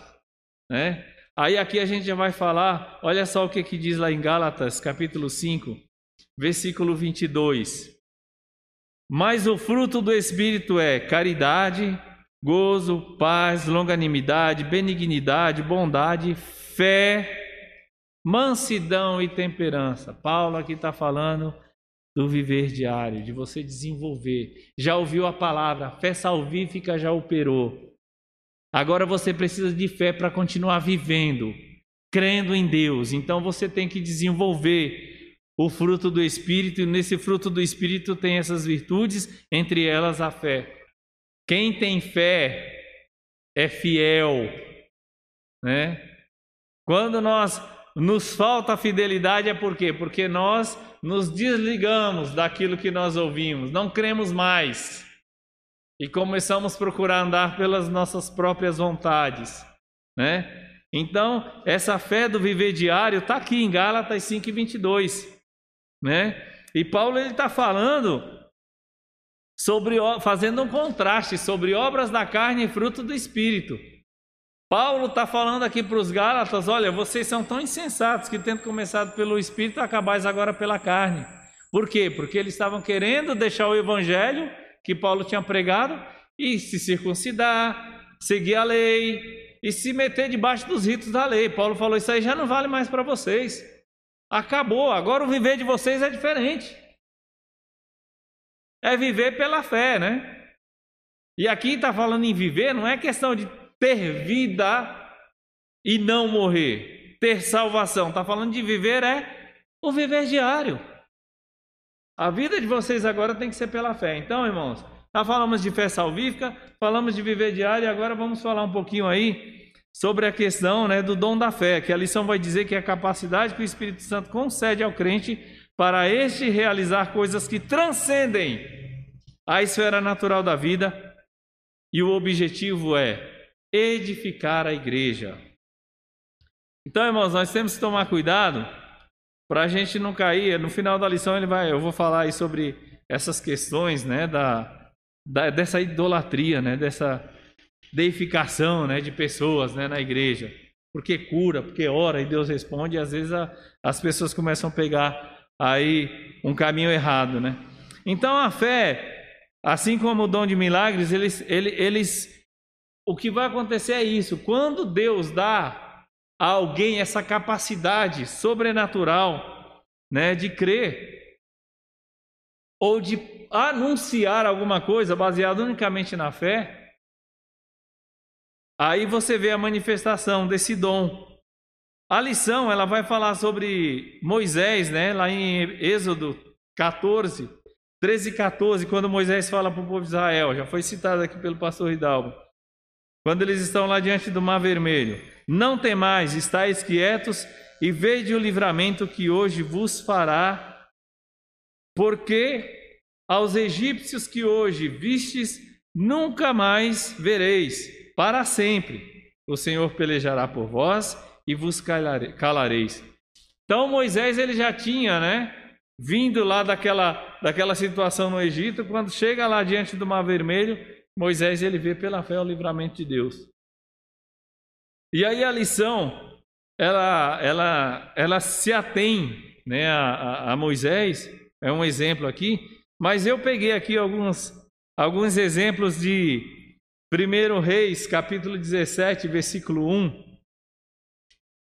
né? Aí aqui a gente já vai falar, olha só o que, que diz lá em Gálatas, capítulo 5, versículo 22. Mas o fruto do Espírito é caridade, gozo, paz, longanimidade, benignidade, bondade, fé, mansidão e temperança. Paulo aqui está falando do viver diário, de você desenvolver. Já ouviu a palavra, a fé salvífica já operou. Agora você precisa de fé para continuar vivendo, crendo em Deus. Então você tem que desenvolver o fruto do Espírito, e nesse fruto do Espírito tem essas virtudes, entre elas a fé. Quem tem fé é fiel, né? Quando nós nos falta fidelidade é por quê? Porque nós nos desligamos daquilo que nós ouvimos, não cremos mais e começamos a procurar andar pelas nossas próprias vontades, né? Então, essa fé do viver diário está aqui em Gálatas 5:22, né? E Paulo ele está falando sobre fazendo um contraste sobre obras da carne e fruto do espírito. Paulo está falando aqui para os Gálatas: olha, vocês são tão insensatos que tendo começado pelo Espírito, acabais agora pela carne. Por quê? Porque eles estavam querendo deixar o Evangelho que Paulo tinha pregado e se circuncidar, seguir a lei e se meter debaixo dos ritos da lei. Paulo falou: Isso aí já não vale mais para vocês. Acabou, agora o viver de vocês é diferente. É viver pela fé, né? E aqui está falando em viver, não é questão de ter vida e não morrer, ter salvação. Está falando de viver é o viver diário. A vida de vocês agora tem que ser pela fé. Então, irmãos, já falamos de fé salvífica, falamos de viver diário e agora vamos falar um pouquinho aí sobre a questão né, do dom da fé, que a lição vai dizer que é a capacidade que o Espírito Santo concede ao crente para este realizar coisas que transcendem a esfera natural da vida, e o objetivo é edificar a igreja. Então, irmãos, nós temos que tomar cuidado para a gente não cair. No final da lição ele vai, eu vou falar aí sobre essas questões, né, da, da dessa idolatria, né, dessa deificação, né, de pessoas, né, na igreja. Porque cura, porque ora e Deus responde, e às vezes a, as pessoas começam a pegar aí um caminho errado, né? Então a fé, assim como o dom de milagres, eles, eles o que vai acontecer é isso: quando Deus dá a alguém essa capacidade sobrenatural, né, de crer ou de anunciar alguma coisa baseada unicamente na fé, aí você vê a manifestação desse dom. A lição, ela vai falar sobre Moisés, né, lá em Êxodo 14, 13 e 14, quando Moisés fala para o povo de Israel, já foi citado aqui pelo pastor Hidalgo. Quando eles estão lá diante do Mar Vermelho, não temais, estáis quietos e vede o livramento que hoje vos fará, porque aos egípcios que hoje vistes, nunca mais vereis, para sempre. o Senhor pelejará por vós e vos calareis. Então Moisés ele já tinha, né, vindo lá daquela, daquela situação no Egito, quando chega lá diante do Mar Vermelho, Moisés ele vê pela fé o livramento de Deus. E aí a lição, ela, ela, ela se atém né, a, a, Moisés, é um exemplo aqui, mas eu peguei aqui alguns, alguns exemplos de 1 Reis, capítulo 17, versículo 1.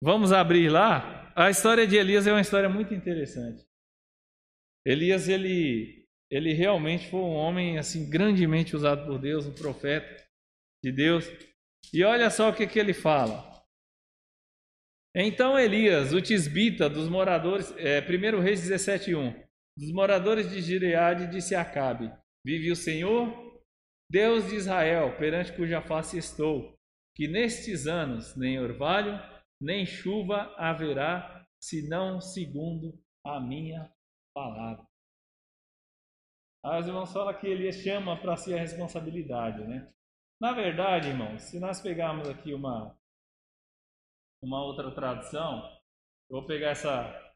Vamos abrir lá. A história de Elias é uma história muito interessante. Elias, ele, ele realmente foi um homem assim grandemente usado por Deus, um profeta de Deus. E olha só o que, que ele fala. Então Elias, o tisbita dos moradores, é, 1 Reis 17:1, dos moradores de Gileade, disse a Acabe: Vive o Senhor, Deus de Israel, perante cuja face estou, que nestes anos nem orvalho, nem chuva haverá, senão segundo a minha palavra. As irmãos falam que Elias chama para si a responsabilidade, né? Na verdade, irmãos, se nós pegarmos aqui uma uma outra tradução. Eu vou pegar essa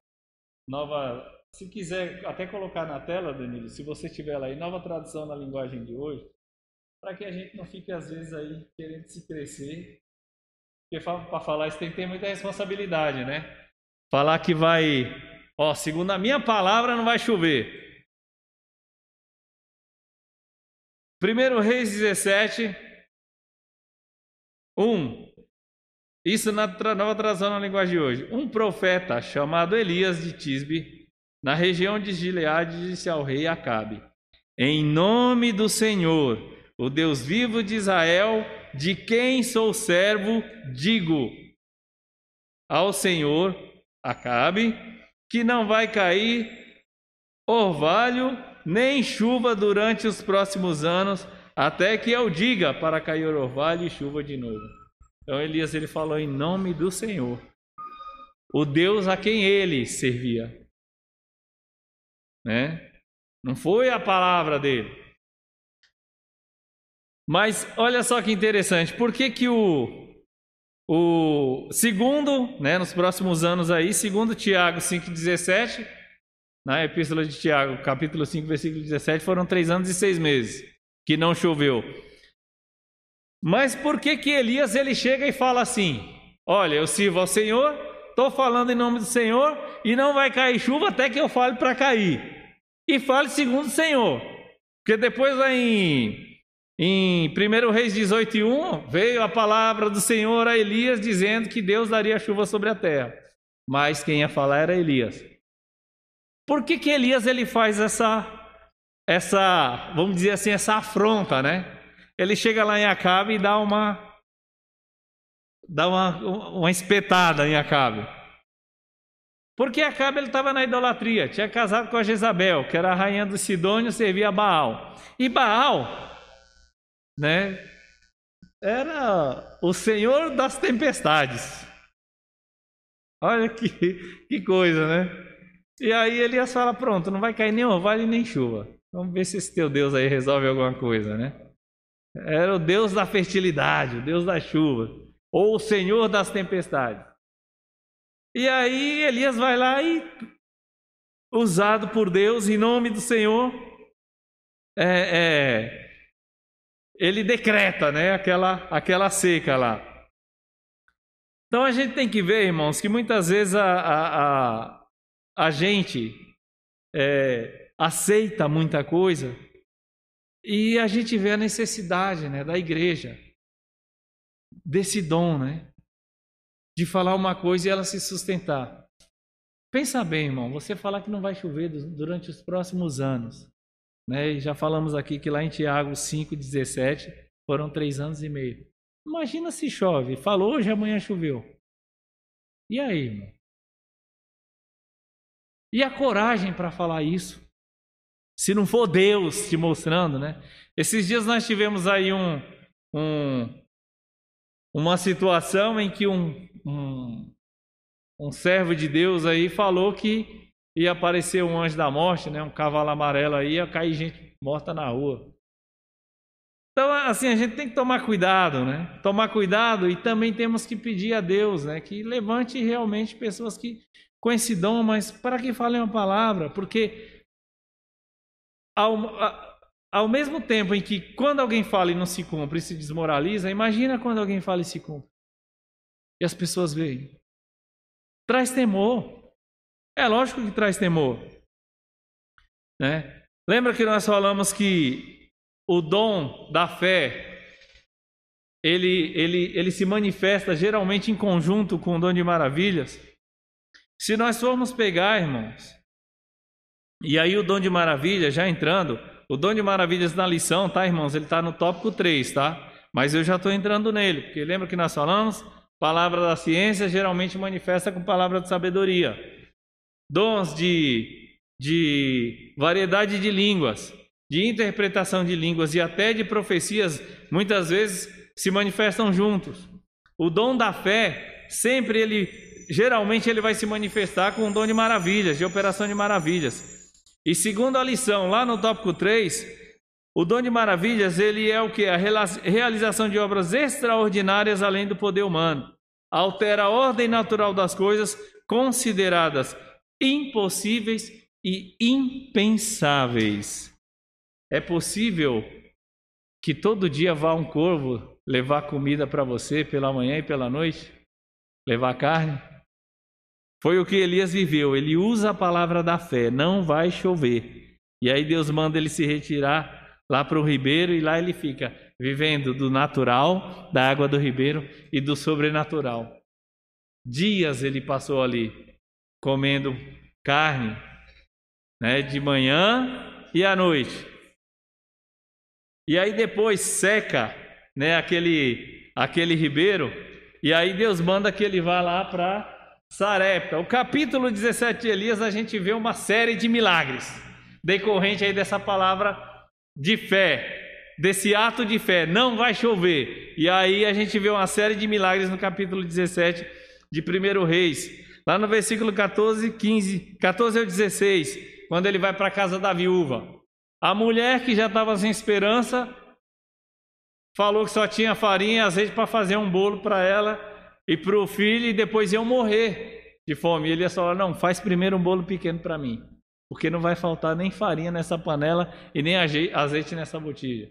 nova. Se quiser até colocar na tela, Danilo, se você tiver lá aí, nova tradução na linguagem de hoje, para que a gente não fique às vezes aí querendo se crescer. Porque para falar isso tem que ter muita responsabilidade, né? Falar que vai, ó, segundo a minha palavra, não vai chover. 1 Reis 17, 1. Isso na nova tradução na linguagem de hoje. Um profeta chamado Elias de Tisbe, na região de Gileade, disse ao rei Acabe: Em nome do Senhor, o Deus vivo de Israel, de quem sou servo, digo ao Senhor Acabe que não vai cair orvalho nem chuva durante os próximos anos, até que eu diga para cair orvalho e chuva de novo. Então Elias ele falou em nome do Senhor, o Deus a quem ele servia, né? Não foi a palavra dele. Mas olha só que interessante, por que que o o segundo, né, nos próximos anos aí, segundo Tiago 5:17, na epístola de Tiago, capítulo 5, versículo 17, foram três anos e seis meses que não choveu. Mas por que que Elias ele chega e fala assim: Olha, eu sirvo ao Senhor, estou falando em nome do Senhor e não vai cair chuva até que eu fale para cair. E fale segundo o Senhor. Porque depois lá em, em 1 Reis 18:1 veio a palavra do Senhor a Elias dizendo que Deus daria chuva sobre a terra. Mas quem ia falar era Elias. Por que que Elias ele faz essa essa, vamos dizer assim, essa afronta, né? ele chega lá em Acabe e dá uma dá uma, uma espetada em Acabe. Porque Acabe ele estava na idolatria, tinha casado com a Jezabel, que era a rainha do Sidônio, servia a Baal. E Baal, né, era o senhor das tempestades. Olha que, que coisa, né? E aí Elias fala: pronto, não vai cair nem orvalho nem chuva. Vamos ver se esse teu Deus aí resolve alguma coisa, né? Era o Deus da fertilidade, o Deus da chuva, ou o Senhor das tempestades. E aí Elias vai lá e, usado por Deus em nome do Senhor, é, é, ele decreta né, aquela, aquela seca lá. Então a gente tem que ver, irmãos, que muitas vezes a, a, a, a gente é, aceita muita coisa e a gente vê a necessidade né, da igreja, desse dom, né? De falar uma coisa e ela se sustentar. Pensa bem, irmão, você falar que não vai chover durante os próximos anos. Né? E já falamos aqui que lá em Tiago 5,17 foram três anos e meio. Imagina se chove. Falou hoje, amanhã choveu. E aí, irmão? E a coragem para falar isso? Se não for Deus te mostrando, né? Esses dias nós tivemos aí um, um uma situação em que um, um, um servo de Deus aí falou que ia aparecer um anjo da morte, né? Um cavalo amarelo aí, ia cair gente morta na rua. Então, assim, a gente tem que tomar cuidado, né? Tomar cuidado e também temos que pedir a Deus, né? Que levante realmente pessoas que com esse dom, mas para que falem uma palavra, porque ao, ao mesmo tempo em que quando alguém fala e não se cumpre e se desmoraliza, imagina quando alguém fala e se cumpre. E as pessoas veem. Traz temor. É lógico que traz temor. Né? Lembra que nós falamos que o dom da fé ele, ele, ele se manifesta geralmente em conjunto com o dom de maravilhas? Se nós formos pegar, irmãos, e aí o dom de maravilhas, já entrando, o dom de maravilhas na lição, tá, irmãos? Ele está no tópico 3, tá? Mas eu já estou entrando nele, porque lembra que nós falamos? Palavra da ciência geralmente manifesta com palavra de sabedoria. Dons de, de variedade de línguas, de interpretação de línguas e até de profecias, muitas vezes se manifestam juntos. O dom da fé, sempre ele, geralmente ele vai se manifestar com o dom de maravilhas, de operação de maravilhas. E segundo a lição, lá no tópico 3, o dom de maravilhas, ele é o que? A realização de obras extraordinárias além do poder humano. Altera a ordem natural das coisas consideradas impossíveis e impensáveis. É possível que todo dia vá um corvo levar comida para você pela manhã e pela noite? Levar carne? Foi o que Elias viveu. Ele usa a palavra da fé: não vai chover. E aí Deus manda ele se retirar lá para o ribeiro e lá ele fica vivendo do natural, da água do ribeiro e do sobrenatural. Dias ele passou ali comendo carne, né, de manhã e à noite. E aí depois seca, né, aquele aquele ribeiro, e aí Deus manda que ele vá lá para Sarepta. O capítulo 17 de Elias, a gente vê uma série de milagres, decorrente aí dessa palavra de fé, desse ato de fé. Não vai chover. E aí a gente vê uma série de milagres no capítulo 17 de 1 Reis. Lá no versículo 14, 15, 14 ao 16, quando ele vai para a casa da viúva. A mulher que já estava sem esperança falou que só tinha farinha e azeite para fazer um bolo para ela e para o filho e depois iam morrer de fome. E ele ia falar: Não, faz primeiro um bolo pequeno para mim, porque não vai faltar nem farinha nessa panela e nem azeite nessa botija.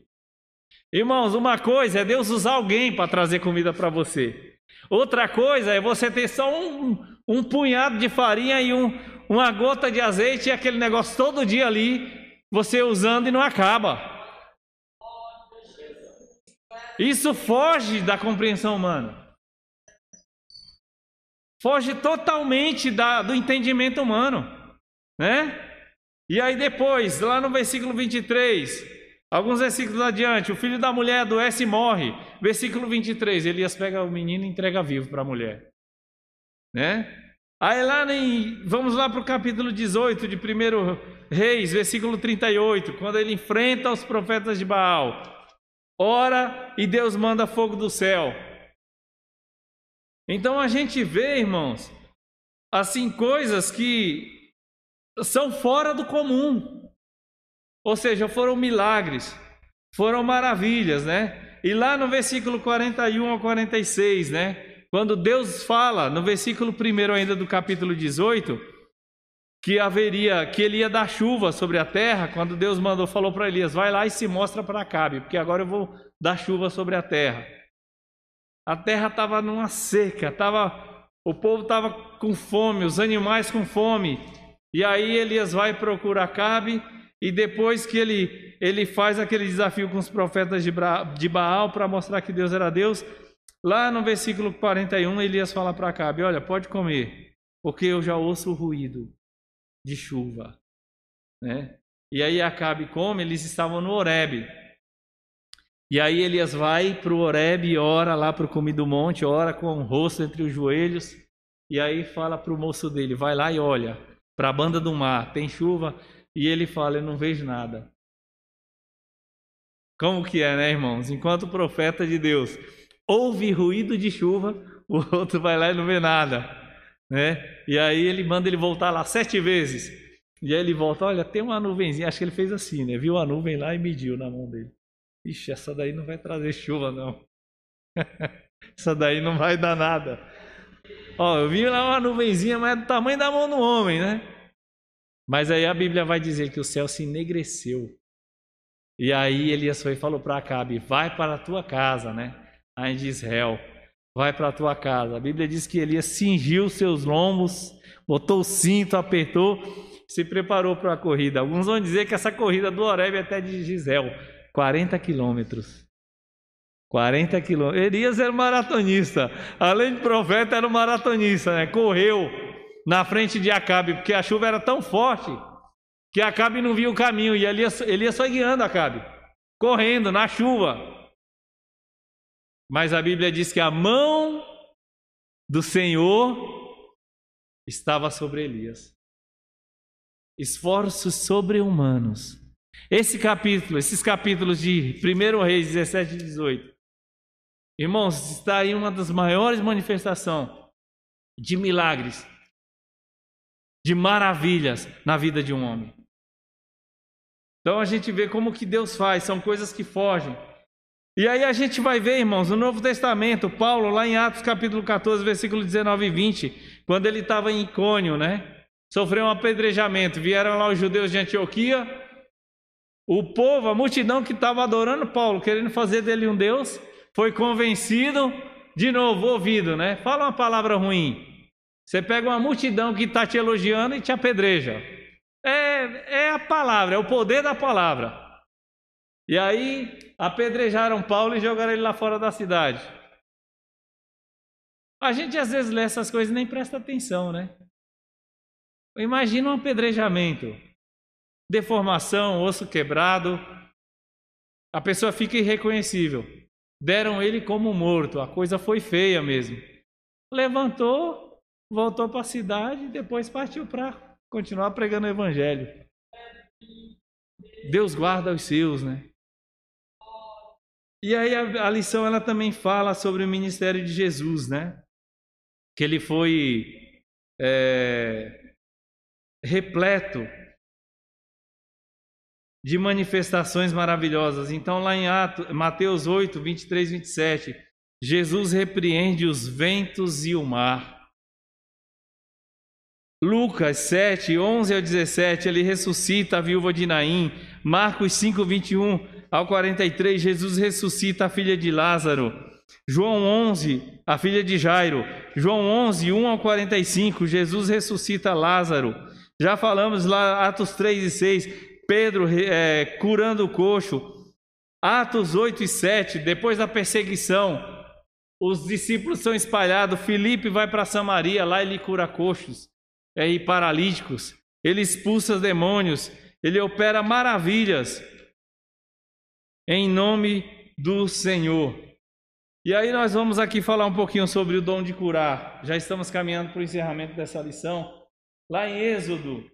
Irmãos, uma coisa é Deus usar alguém para trazer comida para você. Outra coisa é você ter só um, um punhado de farinha e um, uma gota de azeite e aquele negócio todo dia ali, você usando e não acaba. Isso foge da compreensão humana. Foge totalmente da, do entendimento humano, né? E aí depois, lá no versículo 23, alguns versículos adiante, o filho da mulher adoece e morre. Versículo 23, Elias pega o menino e entrega vivo para a mulher, né? Aí lá em, vamos lá para o capítulo 18 de 1 Reis, versículo 38, quando ele enfrenta os profetas de Baal. Ora e Deus manda fogo do céu. Então a gente vê, irmãos, assim coisas que são fora do comum. Ou seja, foram milagres, foram maravilhas, né? E lá no versículo 41 ao 46, né? Quando Deus fala, no versículo 1 ainda do capítulo 18, que haveria, que ele ia dar chuva sobre a terra, quando Deus mandou, falou para Elias, vai lá e se mostra para Acabe, porque agora eu vou dar chuva sobre a terra. A terra estava numa seca, tava, o povo estava com fome, os animais com fome. E aí Elias vai procurar Cabe e depois que ele, ele faz aquele desafio com os profetas de, de Baal para mostrar que Deus era Deus, lá no versículo 41 Elias fala para Cabe, olha, pode comer, porque eu já ouço o ruído de chuva. Né? E aí Acabe come, eles estavam no Horebe. E aí Elias vai para o Horeb e ora lá para o cume do monte, ora com o rosto entre os joelhos, e aí fala para o moço dele, vai lá e olha para a banda do mar, tem chuva, e ele fala, eu não vejo nada. Como que é, né, irmãos? Enquanto o profeta de Deus ouve ruído de chuva, o outro vai lá e não vê nada, né? E aí ele manda ele voltar lá sete vezes. E aí ele volta, olha, tem uma nuvenzinha, acho que ele fez assim, né? Viu a nuvem lá e mediu na mão dele. Ixi, essa daí não vai trazer chuva, não. essa daí não vai dar nada. Ó, eu vi lá uma nuvenzinha, mas é do tamanho da mão do homem, né? Mas aí a Bíblia vai dizer que o céu se enegreceu. E aí Elias foi e falou para Acabe: Vai para a tua casa, né? Aí de Israel, vai para a tua casa. A Bíblia diz que Elias cingiu seus lombos, botou o cinto, apertou, se preparou para a corrida. Alguns vão dizer que essa corrida do Horeb até de Gisel, 40 quilômetros. 40 quilômetros. Elias era maratonista. Além de profeta, era um maratonista, né? Correu na frente de Acabe, porque a chuva era tão forte que Acabe não via o caminho. E Elias, Elias foi guiando Acabe, correndo na chuva. Mas a Bíblia diz que a mão do Senhor estava sobre Elias. Esforços sobre-humanos. Esse capítulo, esses capítulos de 1 Reis 17 e 18, Irmãos, está aí uma das maiores manifestações de milagres, de maravilhas na vida de um homem. Então a gente vê como que Deus faz, são coisas que fogem. E aí a gente vai ver, irmãos, no Novo Testamento, Paulo, lá em Atos capítulo 14, versículo 19 e 20, quando ele estava em Icônio, né? Sofreu um apedrejamento, vieram lá os judeus de Antioquia, o povo, a multidão que estava adorando Paulo, querendo fazer dele um Deus, foi convencido, de novo, ouvido, né? Fala uma palavra ruim. Você pega uma multidão que está te elogiando e te apedreja. É, é a palavra, é o poder da palavra. E aí apedrejaram Paulo e jogaram ele lá fora da cidade. A gente às vezes lê essas coisas e nem presta atenção, né? Imagina um apedrejamento, deformação, osso quebrado, a pessoa fica irreconhecível. Deram ele como morto, a coisa foi feia mesmo. Levantou, voltou para a cidade e depois partiu para continuar pregando o evangelho. Deus guarda os seus, né? E aí a, a, lição ela também fala sobre o ministério de Jesus, né? Que ele foi é, repleto de manifestações maravilhosas. Então, lá em Atos, Mateus 8, 23, 27, Jesus repreende os ventos e o mar. Lucas 7, 11 ao 17, ele ressuscita a viúva de Naim. Marcos 5, 21 ao 43, Jesus ressuscita a filha de Lázaro. João 11, a filha de Jairo. João 11, 1 ao 45, Jesus ressuscita Lázaro. Já falamos lá, Atos 3 e 6, Pedro é, curando o coxo. Atos 8 e 7, depois da perseguição, os discípulos são espalhados. Filipe vai para Samaria, lá ele cura coxos é, e paralíticos. Ele expulsa demônios. Ele opera maravilhas em nome do Senhor. E aí nós vamos aqui falar um pouquinho sobre o dom de curar. Já estamos caminhando para o encerramento dessa lição. Lá em Êxodo,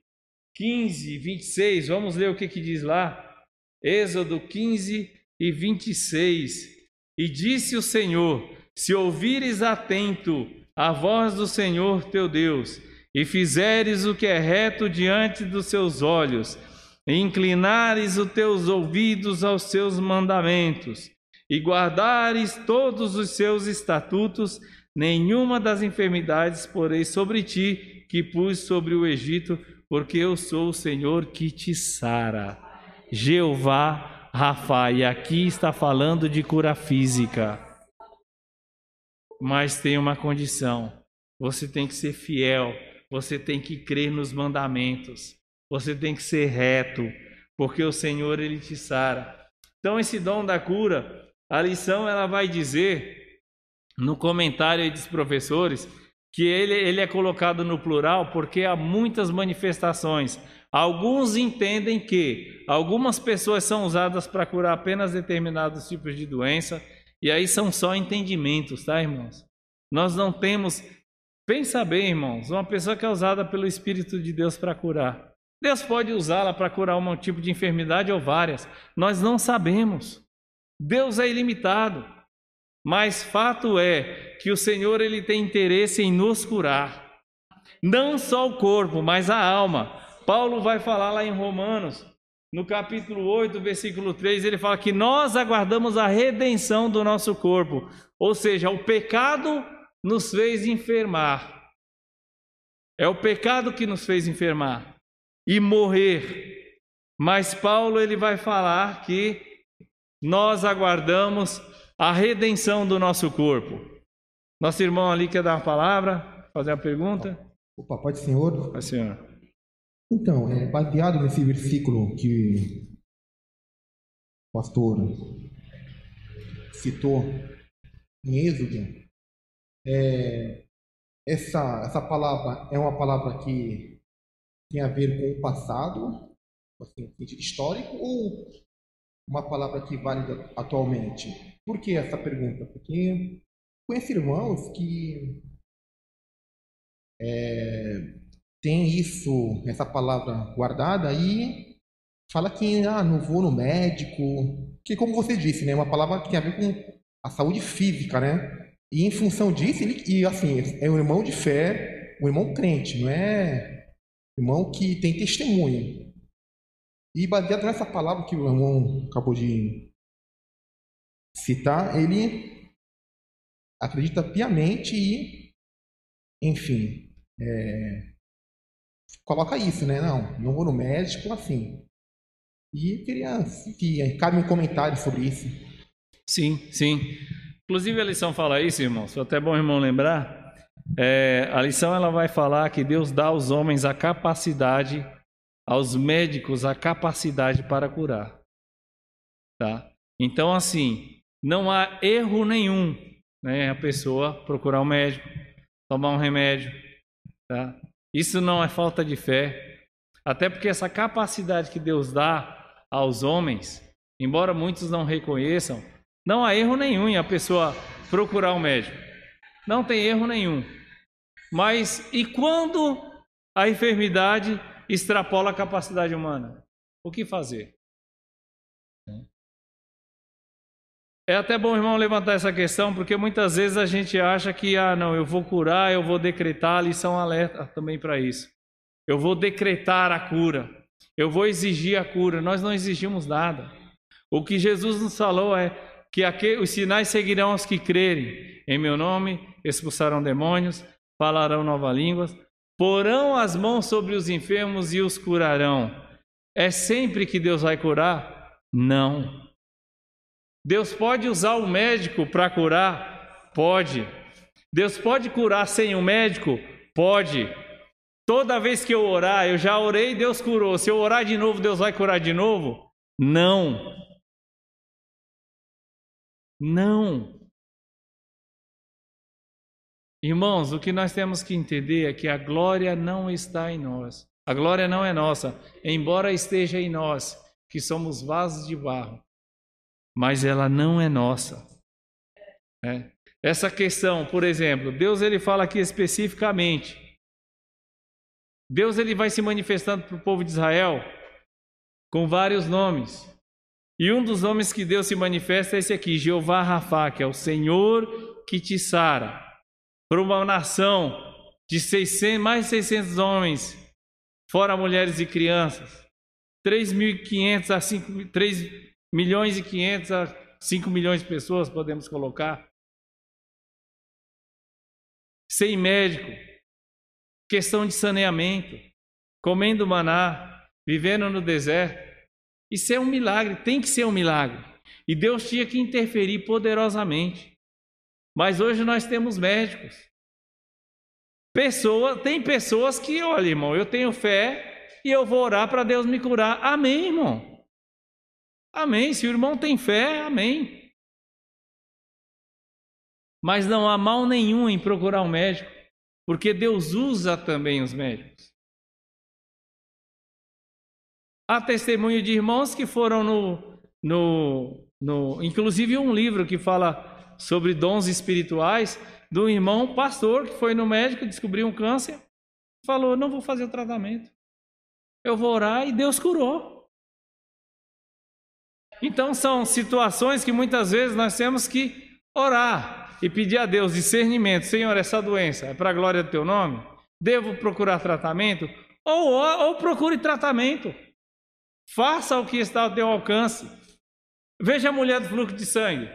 15, 26, vamos ler o que, que diz lá. Êxodo 15 e 26. E disse o Senhor: Se ouvires atento a voz do Senhor teu Deus, e fizeres o que é reto diante dos seus olhos, e inclinares os teus ouvidos aos seus mandamentos, e guardares todos os seus estatutos, nenhuma das enfermidades porei sobre ti que pus sobre o Egito, porque eu sou o Senhor que te sara. Jeová Rafa, e aqui está falando de cura física. Mas tem uma condição: você tem que ser fiel, você tem que crer nos mandamentos, você tem que ser reto, porque o Senhor ele te sara. Então esse dom da cura, a lição ela vai dizer no comentário dos professores que ele, ele é colocado no plural porque há muitas manifestações. Alguns entendem que algumas pessoas são usadas para curar apenas determinados tipos de doença, e aí são só entendimentos, tá, irmãos? Nós não temos. Pensa bem, irmãos, uma pessoa que é usada pelo Espírito de Deus para curar. Deus pode usá-la para curar um tipo de enfermidade ou várias. Nós não sabemos. Deus é ilimitado. Mas fato é que o Senhor ele tem interesse em nos curar. Não só o corpo, mas a alma. Paulo vai falar lá em Romanos, no capítulo 8, versículo 3, ele fala que nós aguardamos a redenção do nosso corpo. Ou seja, o pecado nos fez enfermar. É o pecado que nos fez enfermar e morrer. Mas Paulo ele vai falar que nós aguardamos a redenção do nosso corpo. Nosso irmão ali quer dar uma palavra, fazer uma pergunta? Opa, pode, senhor? Pode, senhor. Então, é, baseado nesse versículo que o pastor citou em Êxodo, é, essa, essa palavra é uma palavra que tem a ver com o passado, assim, histórico, ou uma palavra que vale atualmente? Por que essa pergunta? Porque conheço irmãos que é, tem isso, essa palavra guardada e fala que ah, não vou no médico, que como você disse, né, uma palavra que tem a ver com a saúde física, né? E em função disso, ele, e assim, é um irmão de fé, um irmão crente, não é irmão que tem testemunho. E baseado nessa palavra que o irmão acabou de citar, ele acredita piamente e, enfim, é, coloca isso, né? Não, não vou no médico, assim. E queria que cabe um comentário sobre isso. Sim, sim. Inclusive a lição fala isso, irmãos. Até bom irmão lembrar. É, a lição ela vai falar que Deus dá aos homens a capacidade, aos médicos a capacidade para curar. Tá? Então assim, não há erro nenhum, né? A pessoa procurar um médico, tomar um remédio, tá? Isso não é falta de fé, até porque essa capacidade que Deus dá aos homens, embora muitos não reconheçam, não há erro nenhum em a pessoa procurar um médico. Não tem erro nenhum. Mas e quando a enfermidade extrapola a capacidade humana? O que fazer? É até bom, irmão, levantar essa questão, porque muitas vezes a gente acha que, ah, não, eu vou curar, eu vou decretar, a lição alerta também para isso. Eu vou decretar a cura, eu vou exigir a cura. Nós não exigimos nada. O que Jesus nos falou é que aqui, os sinais seguirão aos que crerem. Em meu nome expulsarão demônios, falarão novas línguas, porão as mãos sobre os enfermos e os curarão. É sempre que Deus vai curar? Não. Deus pode usar o médico para curar? Pode. Deus pode curar sem o médico? Pode. Toda vez que eu orar, eu já orei, Deus curou. Se eu orar de novo, Deus vai curar de novo? Não. Não. Irmãos, o que nós temos que entender é que a glória não está em nós. A glória não é nossa, embora esteja em nós, que somos vasos de barro mas ela não é nossa. É. Essa questão, por exemplo, Deus ele fala aqui especificamente. Deus ele vai se manifestando para o povo de Israel com vários nomes. E um dos nomes que Deus se manifesta é esse aqui, Jeová Rafa, que é o Senhor que te sara. Para uma nação de 600, mais de 600 homens, fora mulheres e crianças. 3.500 a 5, 3 milhões e 500 a 5 milhões de pessoas podemos colocar. Sem médico, questão de saneamento, comendo maná, vivendo no deserto. Isso é um milagre, tem que ser um milagre. E Deus tinha que interferir poderosamente. Mas hoje nós temos médicos. Pessoa, tem pessoas que, olha, irmão, eu tenho fé e eu vou orar para Deus me curar. Amém, irmão. Amém. Se o irmão tem fé, amém. Mas não há mal nenhum em procurar um médico, porque Deus usa também os médicos. Há testemunho de irmãos que foram no, no, no. Inclusive, um livro que fala sobre dons espirituais, do irmão pastor que foi no médico, descobriu um câncer, falou: Não vou fazer o tratamento. Eu vou orar e Deus curou. Então são situações que muitas vezes nós temos que orar e pedir a Deus discernimento. Senhor, essa doença é para a glória do teu nome? Devo procurar tratamento? Ou, ou procure tratamento. Faça o que está ao teu alcance. Veja a mulher do fluxo de sangue.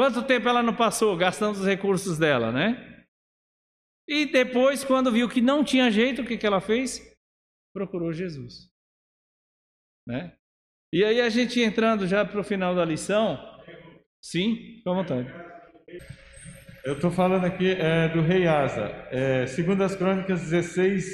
Quanto tempo ela não passou gastando os recursos dela, né? E depois, quando viu que não tinha jeito, o que, que ela fez? Procurou Jesus. Né? E aí a gente entrando já para o final da lição, sim, fica à vontade. Eu estou falando aqui é, do rei Asa, é, segundo as crônicas 16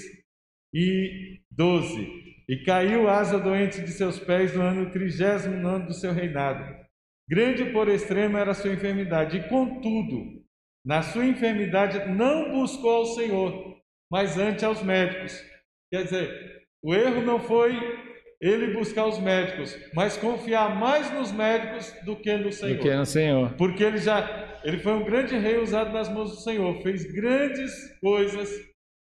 e 12. E caiu Asa doente de seus pés no ano 39 do seu reinado. Grande por extremo era a sua enfermidade, e contudo, na sua enfermidade não buscou ao Senhor, mas antes aos médicos. Quer dizer, o erro não foi ele buscar os médicos, mas confiar mais nos médicos do que no Senhor. Do que no Senhor. Porque ele já, ele foi um grande rei usado nas mãos do Senhor, fez grandes coisas.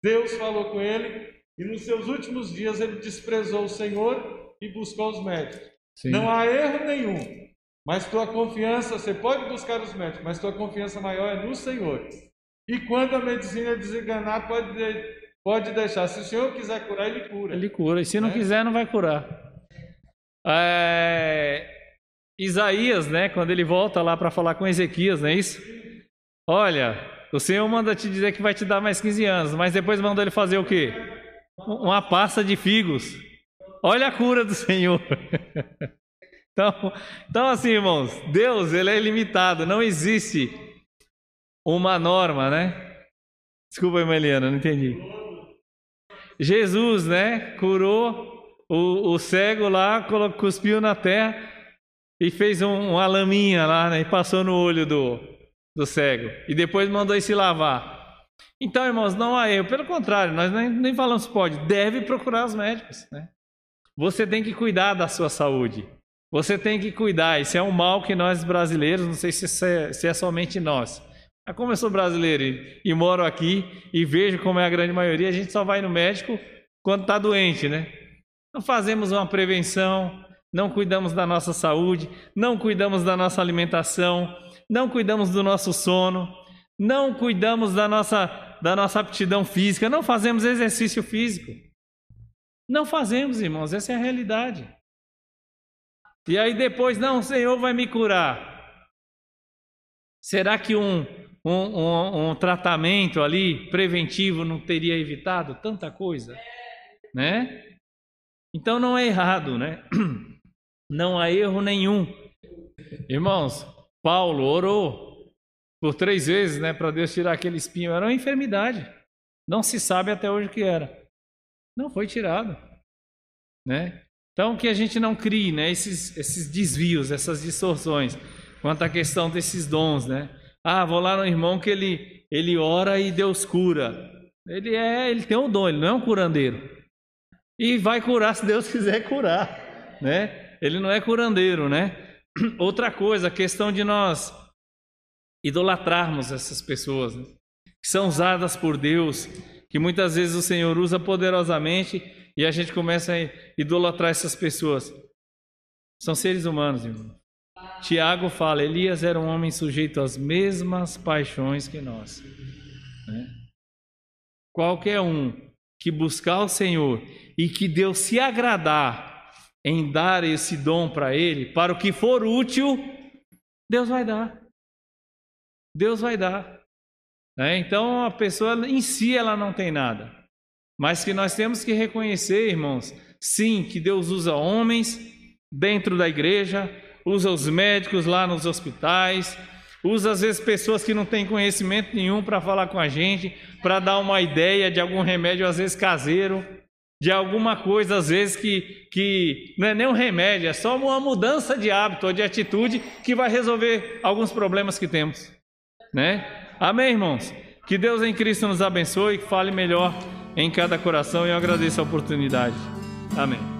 Deus falou com ele e nos seus últimos dias ele desprezou o Senhor e buscou os médicos. Sim. Não há erro nenhum. Mas tua confiança, você pode buscar os médicos, mas tua confiança maior é no Senhor. E quando a medicina desenganar, pode Pode deixar. Se o Senhor quiser curar, Ele cura. Ele cura. E se não né? quiser, não vai curar. É... Isaías, né? Quando ele volta lá para falar com Ezequias, não é isso? Olha, o Senhor manda te dizer que vai te dar mais 15 anos, mas depois manda ele fazer o quê? Uma pasta de figos. Olha a cura do Senhor. então, então, assim, irmãos, Deus ele é ilimitado, não existe uma norma, né? Desculpa, Emeliana, não entendi. Jesus, né, curou o, o cego lá, cuspiu na terra e fez um, uma laminha lá, né, e passou no olho do, do cego. E depois mandou ele se lavar. Então, irmãos, não há erro. Pelo contrário, nós nem, nem falamos pode, deve procurar os médicos, né? Você tem que cuidar da sua saúde. Você tem que cuidar. Isso é um mal que nós brasileiros, não sei se é, se é somente nós, mas como eu sou brasileiro e, e moro aqui e vejo como é a grande maioria, a gente só vai no médico quando está doente, né? Não fazemos uma prevenção, não cuidamos da nossa saúde, não cuidamos da nossa alimentação, não cuidamos do nosso sono, não cuidamos da nossa, da nossa aptidão física, não fazemos exercício físico. Não fazemos, irmãos, essa é a realidade. E aí depois, não, o Senhor vai me curar. Será que um, um, um, um tratamento ali preventivo não teria evitado tanta coisa, né? Então não é errado, né? Não há erro nenhum. Irmãos, Paulo orou por três vezes, né, para Deus tirar aquele espinho. Era uma enfermidade. Não se sabe até hoje o que era. Não foi tirado, né? Então que a gente não crie, né, esses, esses desvios, essas distorções quanto à questão desses dons, né? Ah, vou lá no irmão que ele, ele ora e Deus cura. Ele é, ele tem um dom, ele não é um curandeiro. E vai curar se Deus quiser curar, né? Ele não é curandeiro, né? Outra coisa, a questão de nós idolatrarmos essas pessoas, né? que são usadas por Deus, que muitas vezes o Senhor usa poderosamente e a gente começa a idolatrar essas pessoas. São seres humanos, irmão. Tiago fala: Elias era um homem sujeito às mesmas paixões que nós. Né? Qualquer um que buscar o Senhor e que Deus se agradar em dar esse dom para ele, para o que for útil, Deus vai dar. Deus vai dar. Né? Então a pessoa em si ela não tem nada, mas que nós temos que reconhecer, irmãos, sim, que Deus usa homens dentro da igreja usa os médicos lá nos hospitais, usa às vezes pessoas que não têm conhecimento nenhum para falar com a gente, para dar uma ideia de algum remédio, às vezes caseiro, de alguma coisa, às vezes que, que não é nem um remédio, é só uma mudança de hábito ou de atitude que vai resolver alguns problemas que temos. Né? Amém, irmãos? Que Deus em Cristo nos abençoe e que fale melhor em cada coração e eu agradeço a oportunidade. Amém.